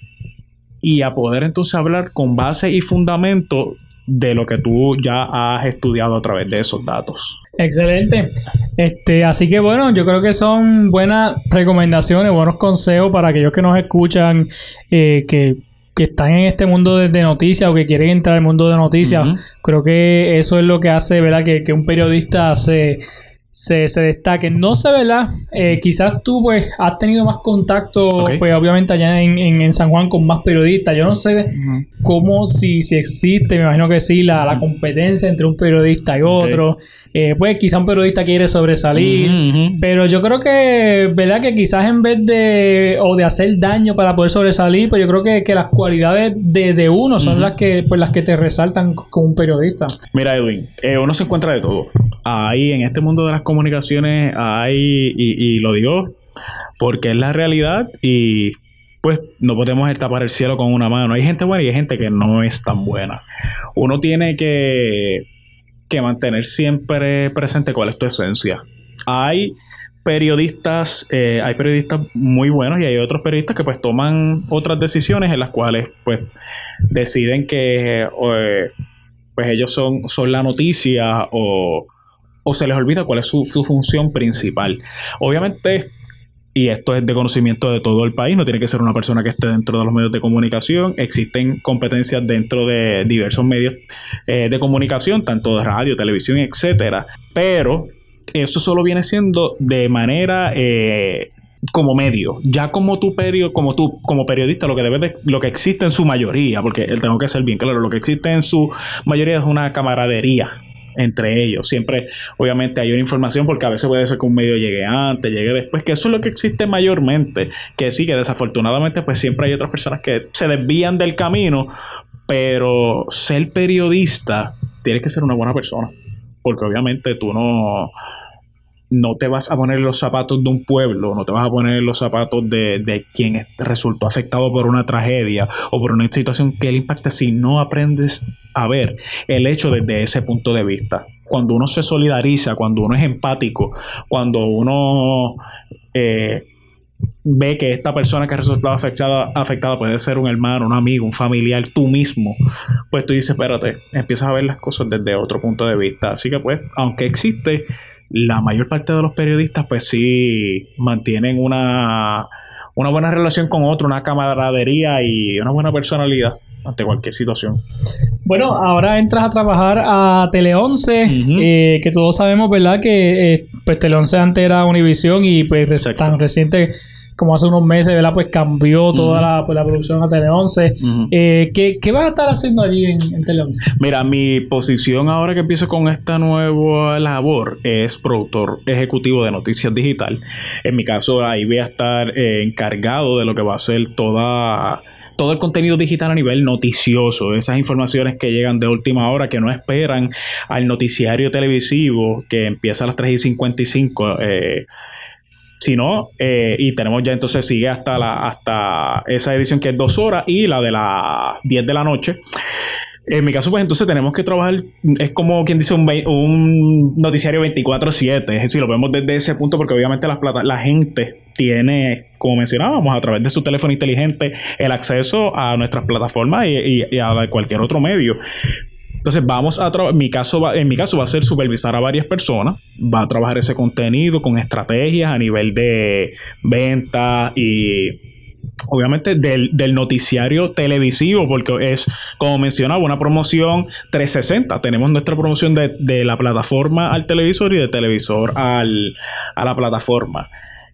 y a poder entonces hablar con base y fundamento de lo que tú ya has estudiado a través de esos datos. Excelente. Este, así que bueno, yo creo que son buenas recomendaciones, buenos consejos para aquellos que nos escuchan, eh, que, están en este mundo de, noticias o que quieren entrar al mundo de noticias. Creo que eso es lo que hace, ¿verdad? Que, que un periodista se se, se destaquen. No sé, ¿verdad? Eh, quizás tú, pues, has tenido más contacto, pues, obviamente allá en, en, San Juan con más periodistas. Yo no sé cómo, si, si existe, me imagino que sí, la, la competencia entre un periodista y otro. Eh, pues, quizás un periodista quiere sobresalir. Pero yo creo que, ¿verdad? Que quizás en vez de, o de hacer daño para poder sobresalir, pues yo creo que, que las cualidades de, de uno son las que, pues, las que te resaltan como un periodista. Mira, Edwin, eh, uno se encuentra de todo. Ahí, en este mundo de las comunicaciones hay, y, lo digo porque es la realidad y pues no podemos tapar el cielo con una mano. Hay gente buena y hay gente que no es tan buena. Uno tiene que, que mantener siempre presente cuál es tu esencia. Hay periodistas, eh, hay periodistas muy buenos y hay otros periodistas que pues toman otras decisiones en las cuales pues deciden que eh, pues ellos son, son la noticia o, o se les olvida cuál es su, su función principal. Obviamente y esto es de conocimiento de todo el país, no tiene que ser una persona que esté dentro de los medios de comunicación, existen competencias dentro de diversos medios eh, de comunicación, tanto de radio, televisión, etcétera, pero eso solo viene siendo de manera eh, como medio. Ya como tu period, como tú, como periodista, lo que debe lo que existe en su mayoría, porque tengo que ser bien claro, lo que existe en su mayoría es una camaradería entre ellos. Siempre, obviamente, hay una información porque a veces puede ser que un medio llegue antes, llegue después, que eso es lo que existe mayormente. Que sí, que desafortunadamente, pues siempre hay otras personas que se desvían del camino, pero ser periodista, tienes que ser una buena persona. Porque obviamente tú no no te vas a poner los zapatos de un pueblo, no te vas a poner los zapatos de, de, quien resultó afectado por una tragedia o por una situación que le impacta si no aprendes a ver el hecho desde ese punto de vista. Cuando uno se solidariza, cuando uno es empático, cuando uno eh, ve que esta persona que ha resultado afectada, afectada puede ser un hermano, un amigo, un familiar, tú mismo, pues tú dices, espérate, empiezas a ver las cosas desde otro punto de vista. Así que pues, aunque existe la mayor parte de los periodistas pues sí mantienen una, una buena relación con otro, una camaradería y una buena personalidad ante cualquier situación. Bueno, ahora entras a trabajar a Tele 11, eh, que todos sabemos, ¿verdad? Que eh, pues Tele 11 antes era Univisión y pues tan reciente como hace unos meses, ¿verdad? Pues cambió toda la, pues, la, producción a Tele 11. Eh, ¿qué, vas a estar haciendo allí en, Tele 11? Mira, mi posición ahora que empiezo con esta nueva labor es productor ejecutivo de Noticias Digital. En mi caso, ahí voy a estar eh, encargado de lo que va a ser toda todo el contenido digital a nivel noticioso, esas informaciones que llegan de última hora, que no esperan al noticiario televisivo que empieza a las 3 y 55. Eh, si no, eh, y tenemos ya entonces sigue hasta la hasta esa edición que es dos horas y la de las 10 de la noche. En mi caso, pues entonces tenemos que trabajar, es como quien dice un, un noticiario 24/7, es decir, lo vemos desde ese punto porque obviamente las plata, la gente tiene, como mencionábamos, a través de su teléfono inteligente el acceso a nuestras plataformas y, y a cualquier otro medio. Entonces vamos a mi caso en mi caso va a ser supervisar a varias personas, va a trabajar ese contenido con estrategias a nivel de venta y obviamente del, noticiario televisivo, porque es, como mencionaba, una promoción 360. Tenemos nuestra promoción de, la plataforma al televisor y de televisor al, a la plataforma.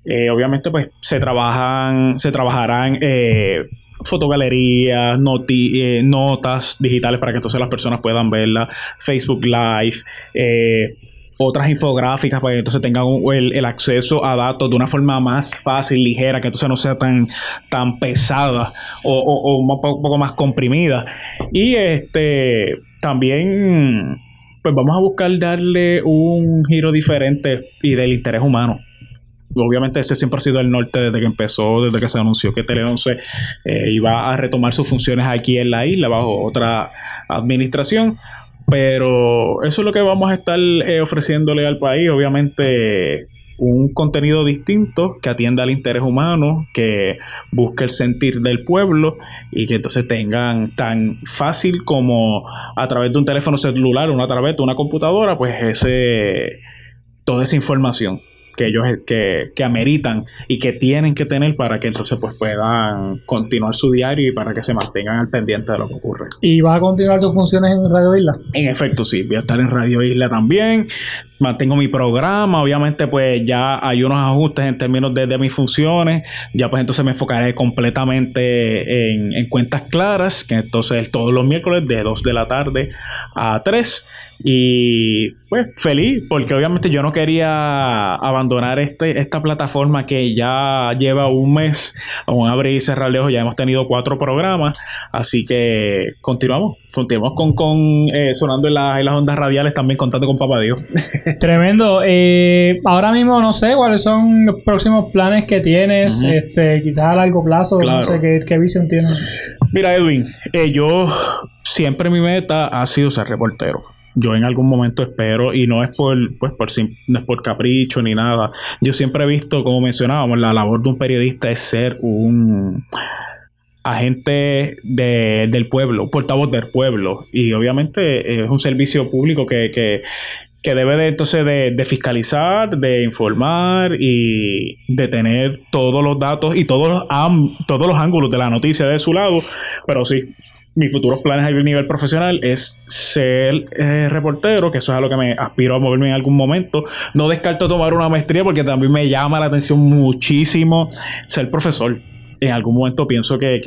Eh, obviamente, pues se trabajan, se trabajarán eh, fotogalerías, eh, notas digitales para que entonces las personas puedan verla, Facebook Live, eh, otras infográficas para que entonces tengan el, acceso a datos de una forma más fácil, ligera, que entonces no sea tan, tan pesada o, un poco, más comprimida. Y este también pues vamos a buscar darle un giro diferente y del interés humano obviamente ese siempre ha sido el norte desde que empezó, desde que se anunció que Tele 11 eh, iba a retomar sus funciones aquí en la isla bajo otra administración. Pero eso es lo que vamos a estar eh, ofreciéndole al país. Obviamente un contenido distinto que atienda al interés humano, que busque el sentir del pueblo y que entonces tengan tan fácil como a través de un teléfono celular o a través de una computadora, pues ese toda esa información que ellos que, que, ameritan y que tienen que tener para que entonces pues puedan continuar su diario y para que se mantengan al pendiente de lo que ocurre. ¿Y vas a continuar tus funciones en Radio Isla? En efecto, sí, voy a estar en Radio Isla también. Mantengo mi programa, obviamente pues ya hay unos ajustes en términos de, de mis funciones, ya pues entonces me enfocaré completamente en, en cuentas claras, que entonces todos los miércoles de 2 de la tarde a 3 y pues feliz, porque obviamente yo no quería abandonar este, esta plataforma que ya lleva un mes, aún abrir y cerrar lejos, ya hemos tenido cuatro programas, así que continuamos, continuamos con, con eh, sonando en, las ondas radiales también contando con Papá Dios. Tremendo. Eh, ahora mismo no sé cuáles son los próximos planes que tienes, este, quizás a largo plazo, no sé qué, qué visión tienes. Mira, Edwin, eh, yo siempre mi meta ha sido ser reportero yo en algún momento espero, y no es por, pues por, no es por capricho ni nada. Yo siempre he visto, como mencionábamos, la labor de un periodista es ser un agente del pueblo, portavoz del pueblo. Y obviamente es un servicio público que, que, que debe de, entonces de, fiscalizar, de informar y de tener todos los datos y todos los, todos los ángulos de la noticia de su lado. Pero sí, mis futuros planes a nivel profesional es ser eh, reportero, que eso es a lo que me aspiro a moverme en algún momento. No descarto tomar una maestría porque también me llama la atención muchísimo ser profesor en algún momento pienso que,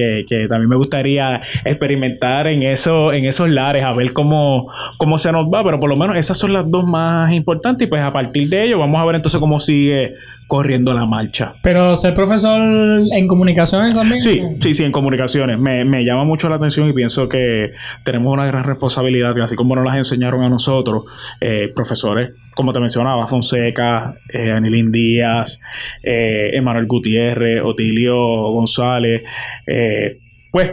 también me gustaría experimentar en eso, en esos lares, a ver cómo, cómo se nos va, pero por lo menos esas son las dos más importantes y pues a partir de ello vamos a ver entonces cómo sigue corriendo la marcha. Pero ser profesor en comunicaciones también. Sí, sí, sí, en comunicaciones. Me, llama mucho la atención y pienso que tenemos una gran responsabilidad, así como nos las enseñaron a nosotros, eh, profesores, como te mencionaba, Fonseca, eh, Anilín Díaz, eh, Emanuel Gutiérrez, Otilio González, eh, pues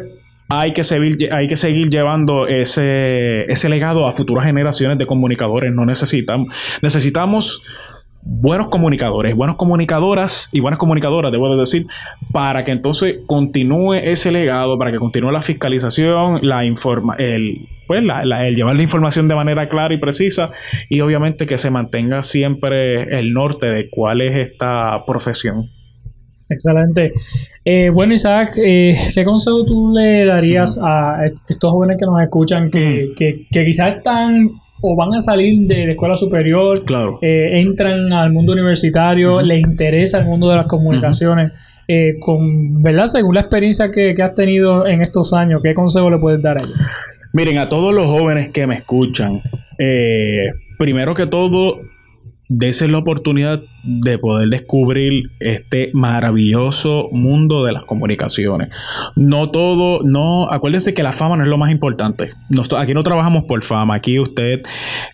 hay que, seguir, hay que seguir llevando ese, ese legado a futuras generaciones de comunicadores. No necesitamos, necesitamos buenos comunicadores, buenas comunicadoras y buenas comunicadoras, debo decir, para que entonces continúe ese legado, para que continúe la fiscalización, la informa el, pues, el llevar la información de manera clara y precisa y obviamente que se mantenga siempre el norte de cuál es esta profesión. Excelente. Eh, bueno, Isaac, eh, ¿qué consejo tú le darías a estos jóvenes que nos escuchan que, que, que quizás están o van a salir de la escuela superior, eh, entran al mundo universitario, les interesa el mundo de las comunicaciones. Eh, con, ¿verdad? Según la experiencia que, has tenido en estos años, ¿qué consejo le puedes dar a ellos? Miren, a todos los jóvenes que me escuchan, eh, primero que todo, dese la oportunidad de poder descubrir este maravilloso mundo de las comunicaciones. No todo, no, acuérdense que la fama no es lo más importante. aquí no trabajamos por fama, aquí usted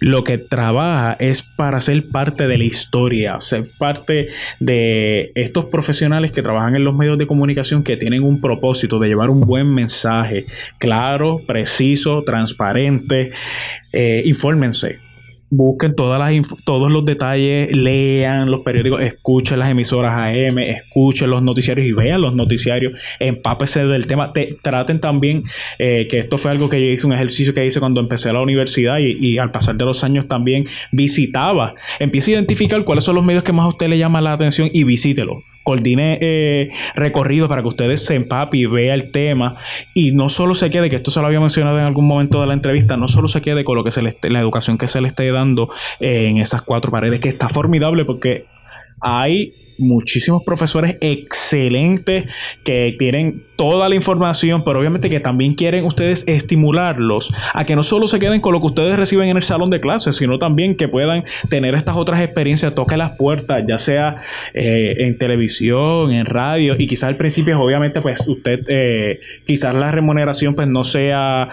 lo que trabaja es para ser parte de la historia, ser parte de estos profesionales que trabajan en los medios de comunicación que tienen un propósito de llevar un buen mensaje claro, preciso, transparente. Eh, infórmense busquen todas las todos los detalles, lean los periódicos, escuchen las emisoras AM, escuchen los noticiarios y vean los noticiarios, empápese del tema. Te, traten también, eh, que esto fue algo que yo hice, un ejercicio que hice cuando empecé la universidad y, al pasar de los años también visitaba. Empiece a identificar cuáles son los medios que más a usted le llaman la atención y visítelo coordine eh, recorrido para que ustedes se empape y vea el tema. Y no solo se quede, que esto se lo había mencionado en algún momento de la entrevista, no solo se quede con lo que se le la educación que se le esté dando en esas cuatro paredes, que está formidable porque hay muchísimos profesores excelentes que tienen toda la información, pero obviamente que también quieren ustedes estimularlos a que no solo se queden con lo que ustedes reciben en el salón de clases, sino también que puedan tener estas otras experiencias, toque las puertas, ya sea eh, en televisión, en radio, y quizás al principio, obviamente, pues usted, eh, quizás la remuneración pues no sea,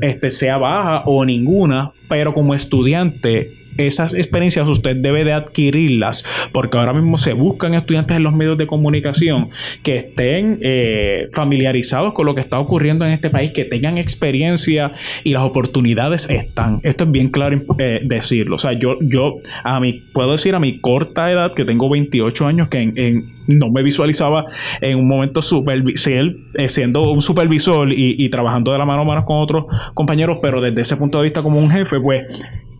este, sea baja o ninguna, pero como estudiante esas experiencias usted debe de adquirirlas, porque ahora mismo se buscan estudiantes en los medios de comunicación que estén eh, familiarizados con lo que está ocurriendo en este país, que tengan experiencia y las oportunidades están. Esto es bien claro eh, decirlo. O sea, yo, yo a mi, puedo decir a mi corta edad, que tengo 28 años, que en, no me visualizaba en un momento super, eh, siendo un supervisor y, y, trabajando de la mano a mano con otros compañeros, pero desde ese punto de vista como un jefe, pues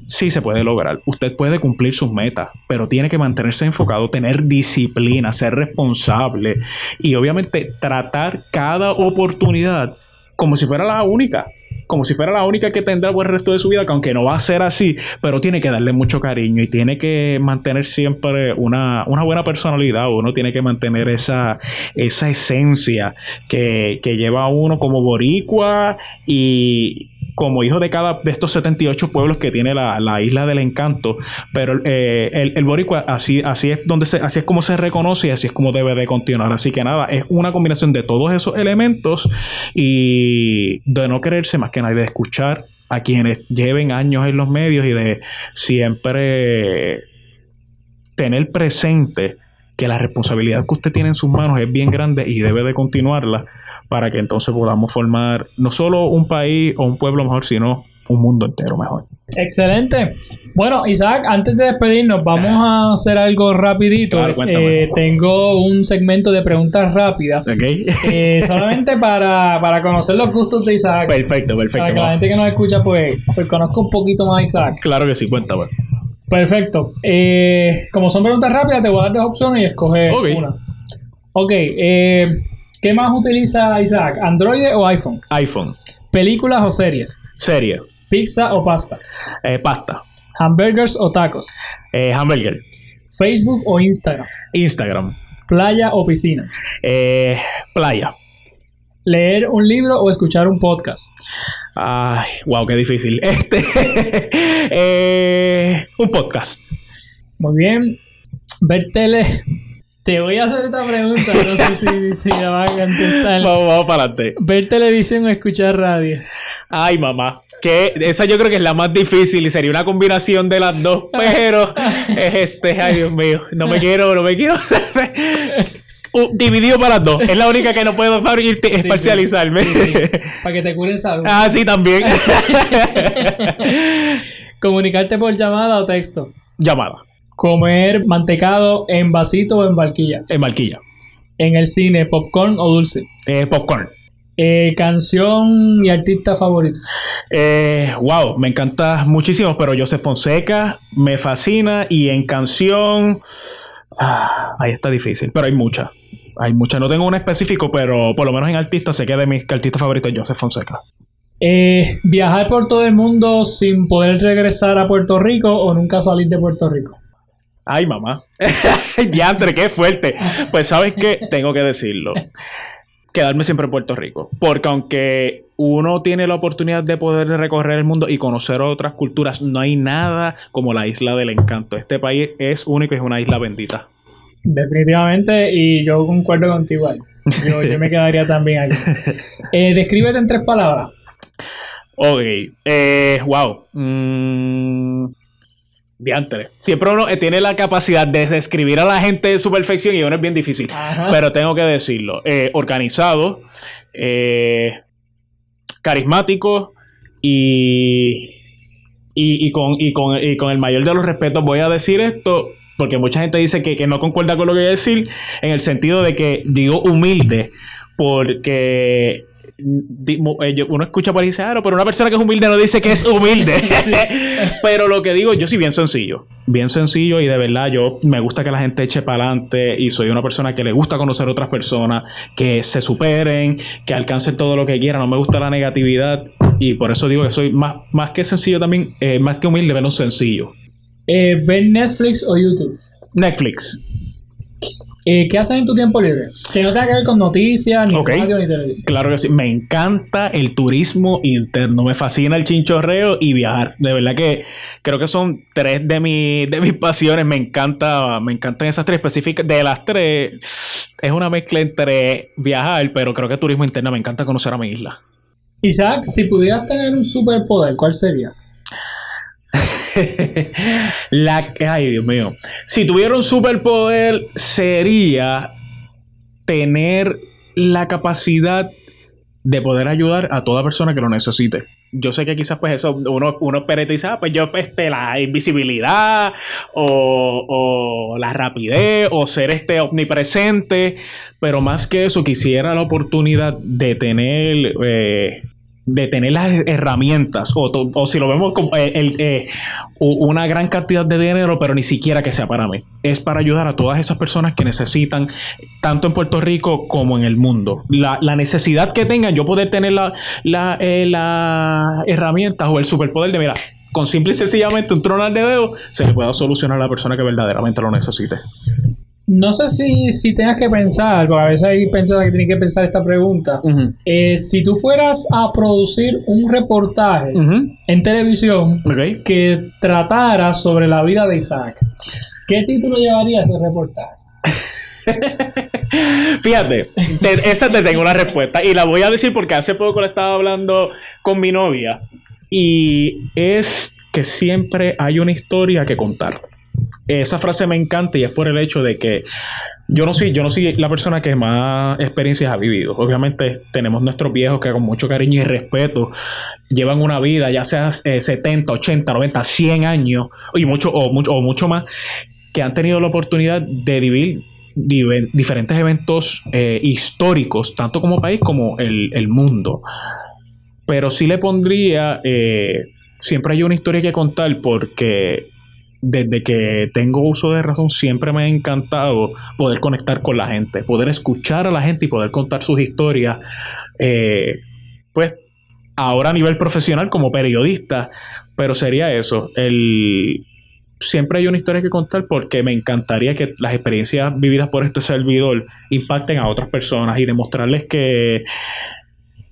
sí se puede lograr. Usted puede cumplir sus metas, pero tiene que mantenerse enfocado, tener disciplina, ser responsable y obviamente tratar cada oportunidad como si fuera la única. Como si fuera la única que tendrá por el resto de su vida, que aunque no va a ser así, pero tiene que darle mucho cariño y tiene que mantener siempre una, buena personalidad. Uno tiene que mantener esa, esa esencia que, que lleva a uno como boricua y, como hijo de cada de estos 78 pueblos que tiene la, isla del encanto. Pero eh, el, el, boricua así, así es donde se, así es como se reconoce y así es como debe de continuar. Así que nada, es una combinación de todos esos elementos y de no quererse más que nada, de escuchar a quienes lleven años en los medios y de siempre tener presente que la responsabilidad que usted tiene en sus manos es bien grande y debe de continuarla para que entonces podamos formar no solo un país o un pueblo mejor, sino un mundo entero mejor. Excelente. Bueno, Isaac, antes de despedirnos, vamos a hacer algo rapidito. Claro. Eh, tengo un segmento de preguntas rápidas. ¿Ok? eh, solamente para, para conocer los gustos de Isaac. perfecto, perfecto. para que la gente que nos escucha, pues, pues conozca un poquito más a Isaac. Claro que sí, cuéntame. Perfecto. Eh, como son preguntas rápidas, te voy a dar dos opciones y escoge Ok. una. Ok. eh, ¿Qué más utiliza Isaac? ¿Android o iPhone? iPhone, ¿Películas o series? serie, ¿Pizza o pasta? eh, pasta, ¿Hamburgers o tacos? eh, hamburger, ¿Facebook o Instagram? Instagram, ¿Playa o piscina? eh, playa. ¿Leer un libro o escuchar un podcast? Ay, wow, qué difícil. Este, eh, un podcast. Muy bien. ¿Ver tele? Te voy a hacer esta pregunta, no sé si, si la vas a contestar. Vamos, vamos para adelante. ¿Ver televisión o escuchar radio? Ay, mamá. Que esa yo creo que es la más difícil y sería una combinación de las dos, pero este, ay Dios mío, no me quiero, no me quiero. Uh, dividido para las dos. Es la única que no puedo par- ir- especializarme. Sí, sí. Para que te curen salud. ah, sí, también. ¿Comunicarte por llamada o texto? Llamada. ¿Comer mantecado en vasito o en barquilla? En Marquilla. ¿En el cine, popcorn o dulce? Eh, popcorn. Eh, ¿Canción y artista favorito? Eh, wow, me encanta muchísimo, pero Joseph Fonseca me fascina y en canción, ah, ahí está difícil, pero hay muchas. Hay muchas, no tengo un específico, pero por lo menos en artista sé que de mis artistas favoritos es Joseph Fonseca. Eh, ¿Viajar por todo el mundo sin poder regresar a Puerto Rico o nunca salir de Puerto Rico? Ay, mamá. Diantre, qué fuerte. Pues sabes qué, tengo que decirlo. Quedarme siempre en Puerto Rico. Porque aunque uno tiene la oportunidad de poder recorrer el mundo y conocer otras culturas, no hay nada como la isla del encanto. Este país es único y es una isla bendita. Definitivamente, y yo concuerdo contigo ahí. Yo, yo me quedaría también ahí. Eh, descríbete en tres palabras. Ok. Eh, wow. Mm, diantre. Siempre uno eh, tiene la capacidad de describir a la gente de su perfección y uno es bien difícil. Ajá. Pero tengo que decirlo. Eh, organizado, carismático y, y, y con, y, con, y con el mayor de los respetos voy a decir esto. Porque mucha gente dice que, que no concuerda con lo que voy a decir, en el sentido de que digo humilde, porque eh, uno escucha por ahí y dice, ah, no, pero una persona que es humilde no dice que es humilde. pero lo que digo, yo soy bien sencillo, bien sencillo y de verdad yo me gusta que la gente eche para adelante y soy una persona que le gusta conocer otras personas, que se superen, que alcancen todo lo que quieran, no me gusta la negatividad y por eso digo que soy más, más que sencillo también, eh, más que humilde, pero sencillo. Eh, ¿Ver Netflix o YouTube? Netflix. Eh, ¿Qué haces en tu tiempo libre? Que no tenga que ver con noticias, ni radio, ni televisión. Claro que sí. Me encanta el turismo interno. Me fascina el chinchorreo y viajar. De verdad que creo que son tres de, mi- de mis pasiones. Me encanta, me encantan esas tres específicas. De las tres, es una mezcla entre viajar, pero creo que turismo interno. Me encanta conocer a mi isla. Isaac, si pudieras tener un superpoder, ¿cuál sería? La, ay, Dios mío. Si tuviera un superpoder, sería tener la capacidad de poder ayudar a toda persona que lo necesite. Yo sé que quizás pues eso uno, uno dice, ah, pues yo pues, este, la invisibilidad o, o la rapidez o ser este omnipresente, pero más que eso quisiera la oportunidad de tener eh, de tener las herramientas o, o si lo vemos como eh, eh, una gran cantidad de dinero, pero ni siquiera que sea para mí. Es para ayudar a todas esas personas que necesitan, tanto en Puerto Rico como en el mundo. La, la necesidad que tengan, yo poder tener la, la, eh, las herramientas o el superpoder de, mira, con simple y sencillamente un tronar de dedo, se le pueda solucionar a la persona que verdaderamente lo necesite. No sé si, si tengas que pensar, porque a veces hay personas que tienen que pensar esta pregunta. Eh, si tú fueras a producir un reportaje en televisión que tratara sobre la vida de Isaac, ¿qué título llevaría ese reportaje? Fíjate, te- esa te tengo la respuesta y la voy a decir porque hace poco la estaba hablando con mi novia Y es que siempre hay una historia que contar. Esa frase me encanta y es por el hecho de que yo no soy, yo no soy la persona que más experiencias ha vivido. Obviamente tenemos nuestros viejos que con mucho cariño y respeto llevan una vida, ya sea 70, 80, 90, 100 años y mucho, o, mucho, o mucho más, que han tenido la oportunidad de vivir diferentes eventos eh, históricos, tanto como país como el, mundo. Pero sí le pondría, eh, siempre hay una historia que contar porque desde que tengo uso de razón siempre me ha encantado poder conectar con la gente, poder escuchar a la gente y poder contar sus historias. Eh, pues ahora a nivel profesional como periodista, pero sería eso, el siempre hay una historia que contar porque me encantaría que las experiencias vividas por este servidor impacten a otras personas y demostrarles que,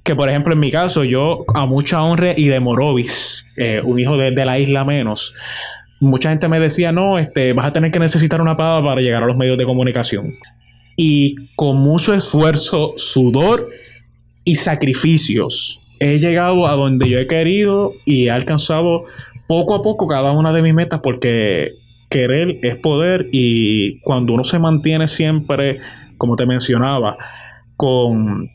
que por ejemplo, en mi caso, yo a mucha honra y de Morovis, eh, un hijo de, la isla menos, mucha gente me decía, no, este, vas a tener que necesitar una pava para llegar a los medios de comunicación. Y con mucho esfuerzo, sudor y sacrificios, he llegado a donde yo he querido y he alcanzado poco a poco cada una de mis metas porque querer es poder y cuando uno se mantiene siempre, como te mencionaba, con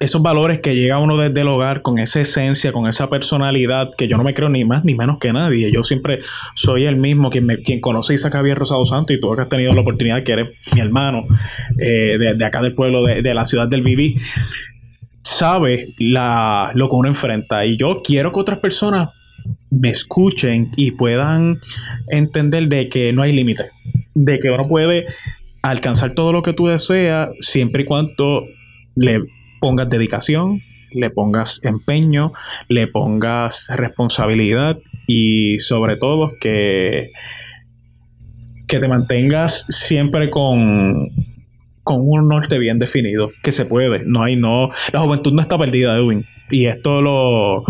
esos valores que llega uno desde el hogar, con esa esencia, con esa personalidad, que yo no me creo ni más ni menos que nadie. Yo siempre soy el mismo, quien, me, quien conoce a Isaac Javier Rosado Santo y tú que has tenido la oportunidad, que eres mi hermano eh, de, acá del pueblo, de, de la ciudad del Viví, sabe la, lo que uno enfrenta. Y yo quiero que otras personas me escuchen y puedan entender de que no hay límite, de que uno puede alcanzar todo lo que tú deseas siempre y cuando le pongas dedicación, le pongas empeño, le pongas responsabilidad y sobre todo que, que te mantengas siempre con, con un norte bien definido, que se puede. No hay, no. La juventud no está perdida, Edwin. Y esto lo.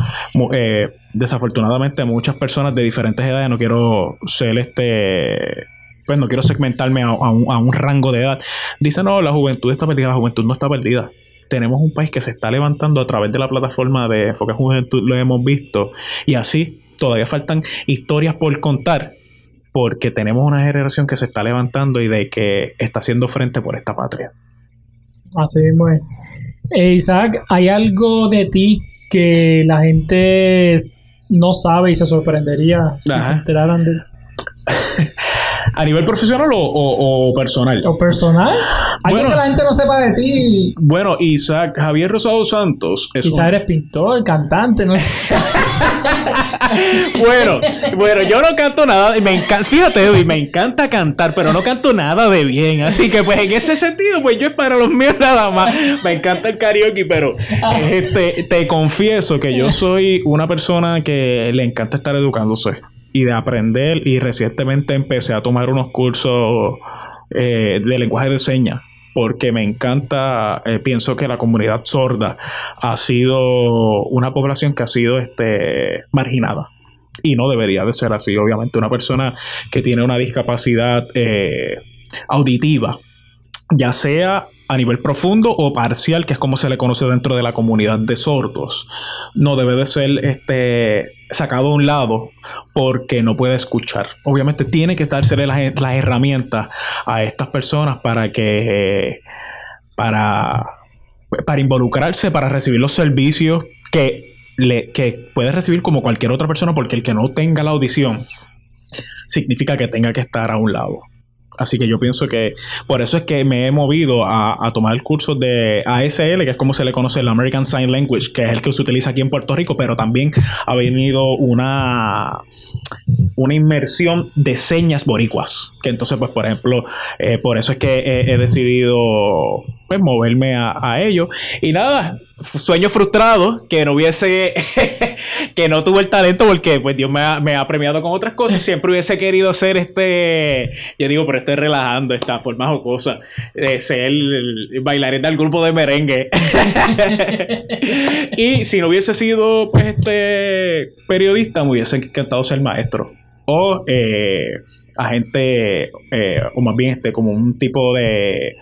Eh, desafortunadamente, muchas personas de diferentes edades, no quiero ser este. Pues no quiero segmentarme a, un, rango de edad. Dicen, no, la juventud está perdida. La juventud no está perdida tenemos un país que se está levantando a través de la plataforma de Enfoque Juventud, lo hemos visto, y así todavía faltan historias por contar porque tenemos una generación que se está levantando y de que está haciendo frente por esta patria. Así mismo es. Eh, Isaac, ¿hay algo de ti que la gente no sabe y se sorprendería si se enteraran de ¿A nivel profesional o, personal? ¿O personal? Hay que la gente no sepa de ti. Bueno, Isaac Javier Rosado Santos. Es Quizás eres pintor, cantante, ¿no? bueno, bueno, yo no canto nada. Me encanta, fíjate, me encanta cantar, pero no canto nada de bien. Así que, pues, en ese sentido, pues yo es para los míos nada más. Me encanta el karaoke, pero este, te confieso que yo soy una persona que le encanta estar educándose y de aprender y recientemente empecé a tomar unos cursos eh, de lenguaje de señas porque me encanta, eh, pienso que la comunidad sorda ha sido una población que ha sido este, marginada. Y no debería de ser así. Obviamente una persona que tiene una discapacidad eh, auditiva, ya sea a nivel profundo o parcial, que es como se le conoce dentro de la comunidad de sordos. No debe de ser este, sacado a un lado porque no puede escuchar. Obviamente tiene que dársele las, las herramientas a estas personas para que... para, para involucrarse, para recibir los servicios que, le, que puede recibir como cualquier otra persona, porque el que no tenga la audición significa que tenga que estar a un lado. Así que yo pienso que por eso es que me he movido a, tomar el curso de ASL, que es como se le conoce el American Sign Language, que es el que se utiliza aquí en Puerto Rico, pero también ha venido una, una inmersión de señas boricuas. Que entonces, pues, por ejemplo, eh, por eso es que he, decidido pues, moverme a, a ello. Y nada, sueño frustrado que no hubiese que no tuve el talento porque pues Dios me ha, premiado con otras cosas. Siempre hubiese querido ser este yo digo pero estoy relajando esta forma jocosa de ser el, bailarín del grupo de merengue. Y si no hubiese sido pues este periodista me hubiese encantado ser maestro. O eh, agente eh, o más bien este como un tipo de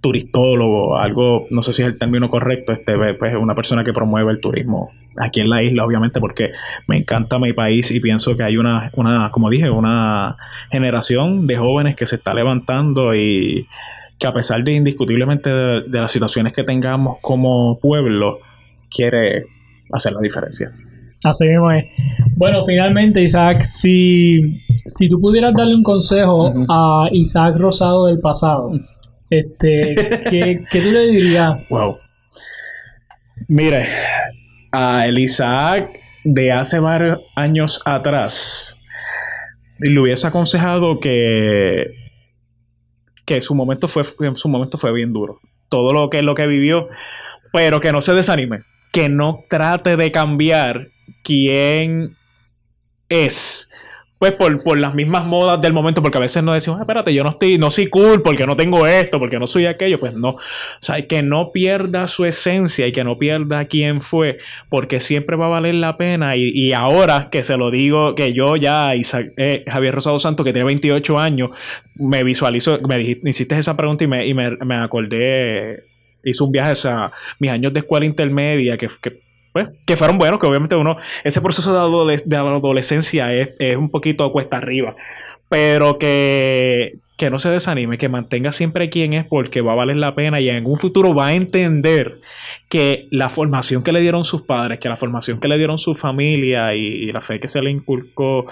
turistólogo, algo, no sé si es el término correcto, este, pues una persona que promueve el turismo aquí en la isla, obviamente, porque me encanta mi país y pienso que hay una, una como dije, una generación de jóvenes que se está levantando y que a pesar de indiscutiblemente de, de las situaciones que tengamos como pueblo, quiere hacer la diferencia. Así mismo es. Bueno, finalmente, Isaac, si, si tú pudieras darle un consejo a Isaac Rosado del pasado, este, ¿qué, ¿qué, tú le dirías? Wow. Mire, a el Isaac de hace varios años atrás, le hubiese aconsejado que, que su momento fue, su momento fue bien duro. Todo lo que, lo que vivió, pero que no se desanime, que no trate de cambiar quién es. Pues por, por, las mismas modas del momento, porque a veces no decimos, ah, espérate, yo no estoy, no soy cool porque no tengo esto, porque no soy aquello, pues no. O sea, que no pierda su esencia y que no pierda quién fue, porque siempre va a valer la pena. Y, y ahora que se lo digo, que yo ya, eh, Javier Rosado Santos, que tiene 28 años, me visualizo, me, dijiste, hiciste esa pregunta y me, y me, me acordé, hice un viaje a mis años de escuela intermedia, que pues, que fueron buenos, que obviamente uno, ese proceso de, adolescencia es, es, un poquito cuesta arriba, pero que, que no se desanime, que mantenga siempre quien es porque va a valer la pena y en un futuro va a entender que la formación que le dieron sus padres, que la formación que le dieron su familia y, y la fe que se le inculcó,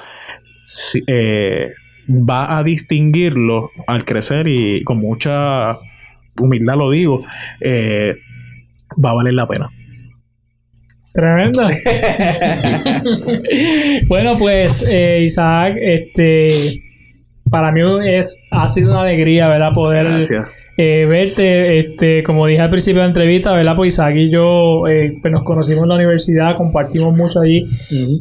eh, va a distinguirlo al crecer y con mucha humildad lo digo, eh, va a valer la pena. Tremendo. bueno, pues eh, Isaac, este, para mí es ha sido una alegría, ¿verdad? Poder eh, verte, este, como dije al principio de la entrevista, ¿verdad? Pues Isaac y yo eh, pues nos conocimos en la universidad, compartimos mucho allí.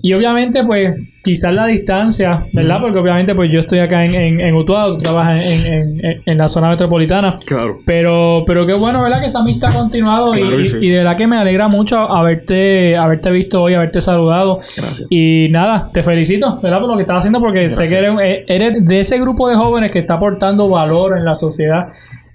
Y obviamente, pues, quizás la distancia, ¿verdad? Porque obviamente, pues yo estoy acá en, en, en Utuado, tú trabajas en, en, en, la zona metropolitana. Claro. Pero, pero qué bueno, ¿verdad? Que esa amistad ha continuado Claro y, sí. y de verdad que me alegra mucho haberte, haberte visto hoy, haberte saludado. Gracias. Y nada, te felicito, ¿verdad? Por lo que estás haciendo, porque sé que eres, eh, eres de ese grupo de jóvenes que está aportando valor en la sociedad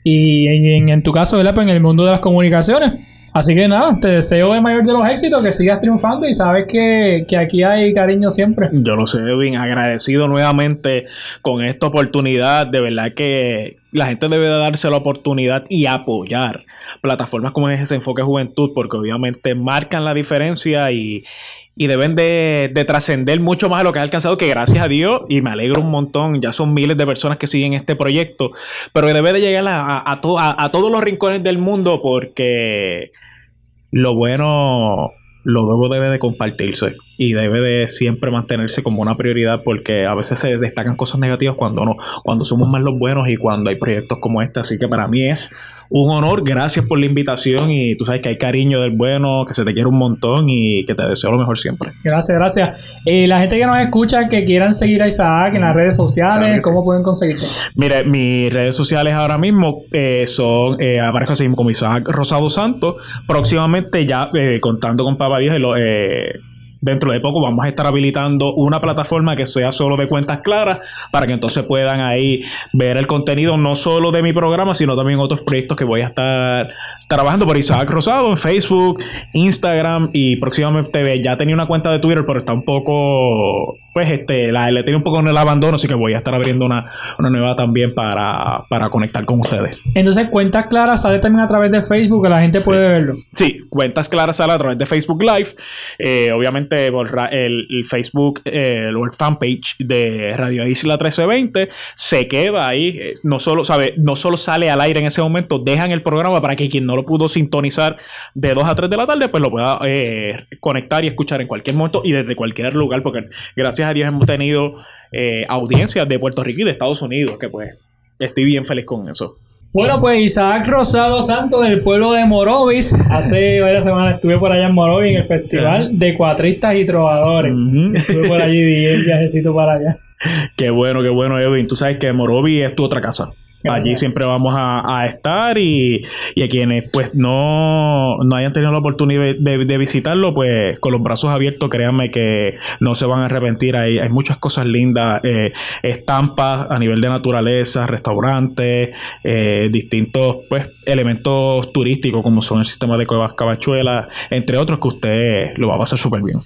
y en, tu caso, ¿verdad? Pues en el mundo de las comunicaciones. Así que nada, te deseo el mayor de los éxitos, que sigas triunfando y sabes que, que aquí hay cariño siempre. Yo lo sé, Edwin, agradecido nuevamente con esta oportunidad. De verdad que la gente debe de darse la oportunidad y apoyar plataformas como es ese Enfoque Juventud, porque obviamente marcan la diferencia y, y deben de, de trascender mucho más a lo que ha alcanzado, que gracias a Dios, y me alegro un montón, ya son miles de personas que siguen este proyecto, pero debe de llegar a, a, a a- todos los rincones del mundo porque lo bueno lo luego debe de compartirse y debe de siempre mantenerse como una prioridad porque a veces se destacan cosas negativas cuando no, cuando somos más los buenos y cuando hay proyectos como este. Así que para mí es un honor, gracias por la invitación y tú sabes que hay cariño del bueno, que se te quiere un montón y que te deseo lo mejor siempre. Gracias, gracias. Eh, la gente que nos escucha, que quieran seguir a Isaac en las redes sociales, Claro ¿cómo sí. pueden conseguirte? Mire, mis redes sociales ahora mismo eh, son, eh, aparezco así como Isaac Rosado Santos. Próximamente ya eh, contando con Papá Dios, y lo- eh, dentro de poco vamos a estar habilitando una plataforma que sea solo de cuentas claras para que entonces puedan ahí ver el contenido no solo de mi programa, sino también otros proyectos que voy a estar trabajando por Isaac Rosado en Facebook, Instagram y próximamente ya tenía una cuenta de Twitter, pero está un poco, pues este, la, le tiene un poco en el abandono, así que voy a estar abriendo una, una nueva también para, para conectar con ustedes. Entonces, Cuentas Claras sale también a través de Facebook, que la gente puede verlo. Sí, cuentas claras sale a través de Facebook Live. Eh, obviamente por el, el Facebook, eh, el fanpage de Radio Isla 1320 se queda ahí. Eh, No solo, sabe, no solo sale al aire en ese momento, dejan el programa para que quien no lo pudo sintonizar de 2 a 3 de la tarde, pues lo pueda eh, conectar y escuchar en cualquier momento y desde cualquier lugar, porque gracias a Dios hemos tenido eh, audiencias de Puerto Rico y de Estados Unidos, que pues estoy bien feliz con eso. Bueno, pues Isaac Rosado Santos del pueblo de Morovis. Hace varias semanas estuve por allá en Morovis en el Festival de Cuatristas y Trovadores. Estuve por allí, di el viajecito para allá. Qué bueno, qué bueno, Edwin. Tú sabes que Morovi es tu otra casa. Allí siempre vamos a, estar y, a quienes pues no, no hayan tenido la oportunidad de, visitarlo, pues con los brazos abiertos, créanme que no se van a arrepentir. Hay, hay muchas cosas lindas, eh, estampas a nivel de naturaleza, restaurantes, eh, distintos pues elementos turísticos como son el sistema de cuevas cabachuelas, entre otros que usted lo va a pasar súper bien.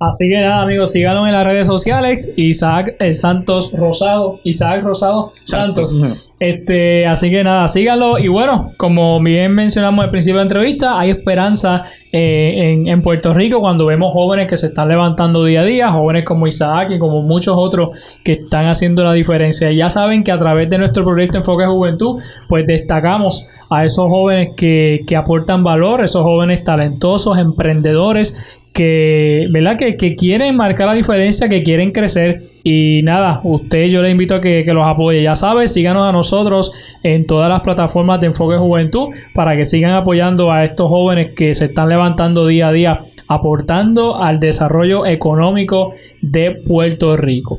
Así que nada, amigos, síganos en las redes sociales. Isaac eh, Santos Rosado. Isaac Rosado Santos. Este, así que nada, síganlo. Y bueno, como bien mencionamos al principio de la entrevista, hay esperanza eh, en, en, Puerto Rico cuando vemos jóvenes que se están levantando día a día, jóvenes como Isaac y como muchos otros que están haciendo la diferencia. Ya saben que a través de nuestro proyecto Enfoque Juventud, pues destacamos a esos jóvenes que, que aportan valor, esos jóvenes talentosos, emprendedores que, ¿verdad? Que, quieren marcar la diferencia, que quieren crecer. Y nada, usted yo le invito a que, los apoye. Ya sabes, síganos a nosotros en todas las plataformas de Enfoque Juventud para que sigan apoyando a estos jóvenes que se están levantando día a día, aportando al desarrollo económico de Puerto Rico.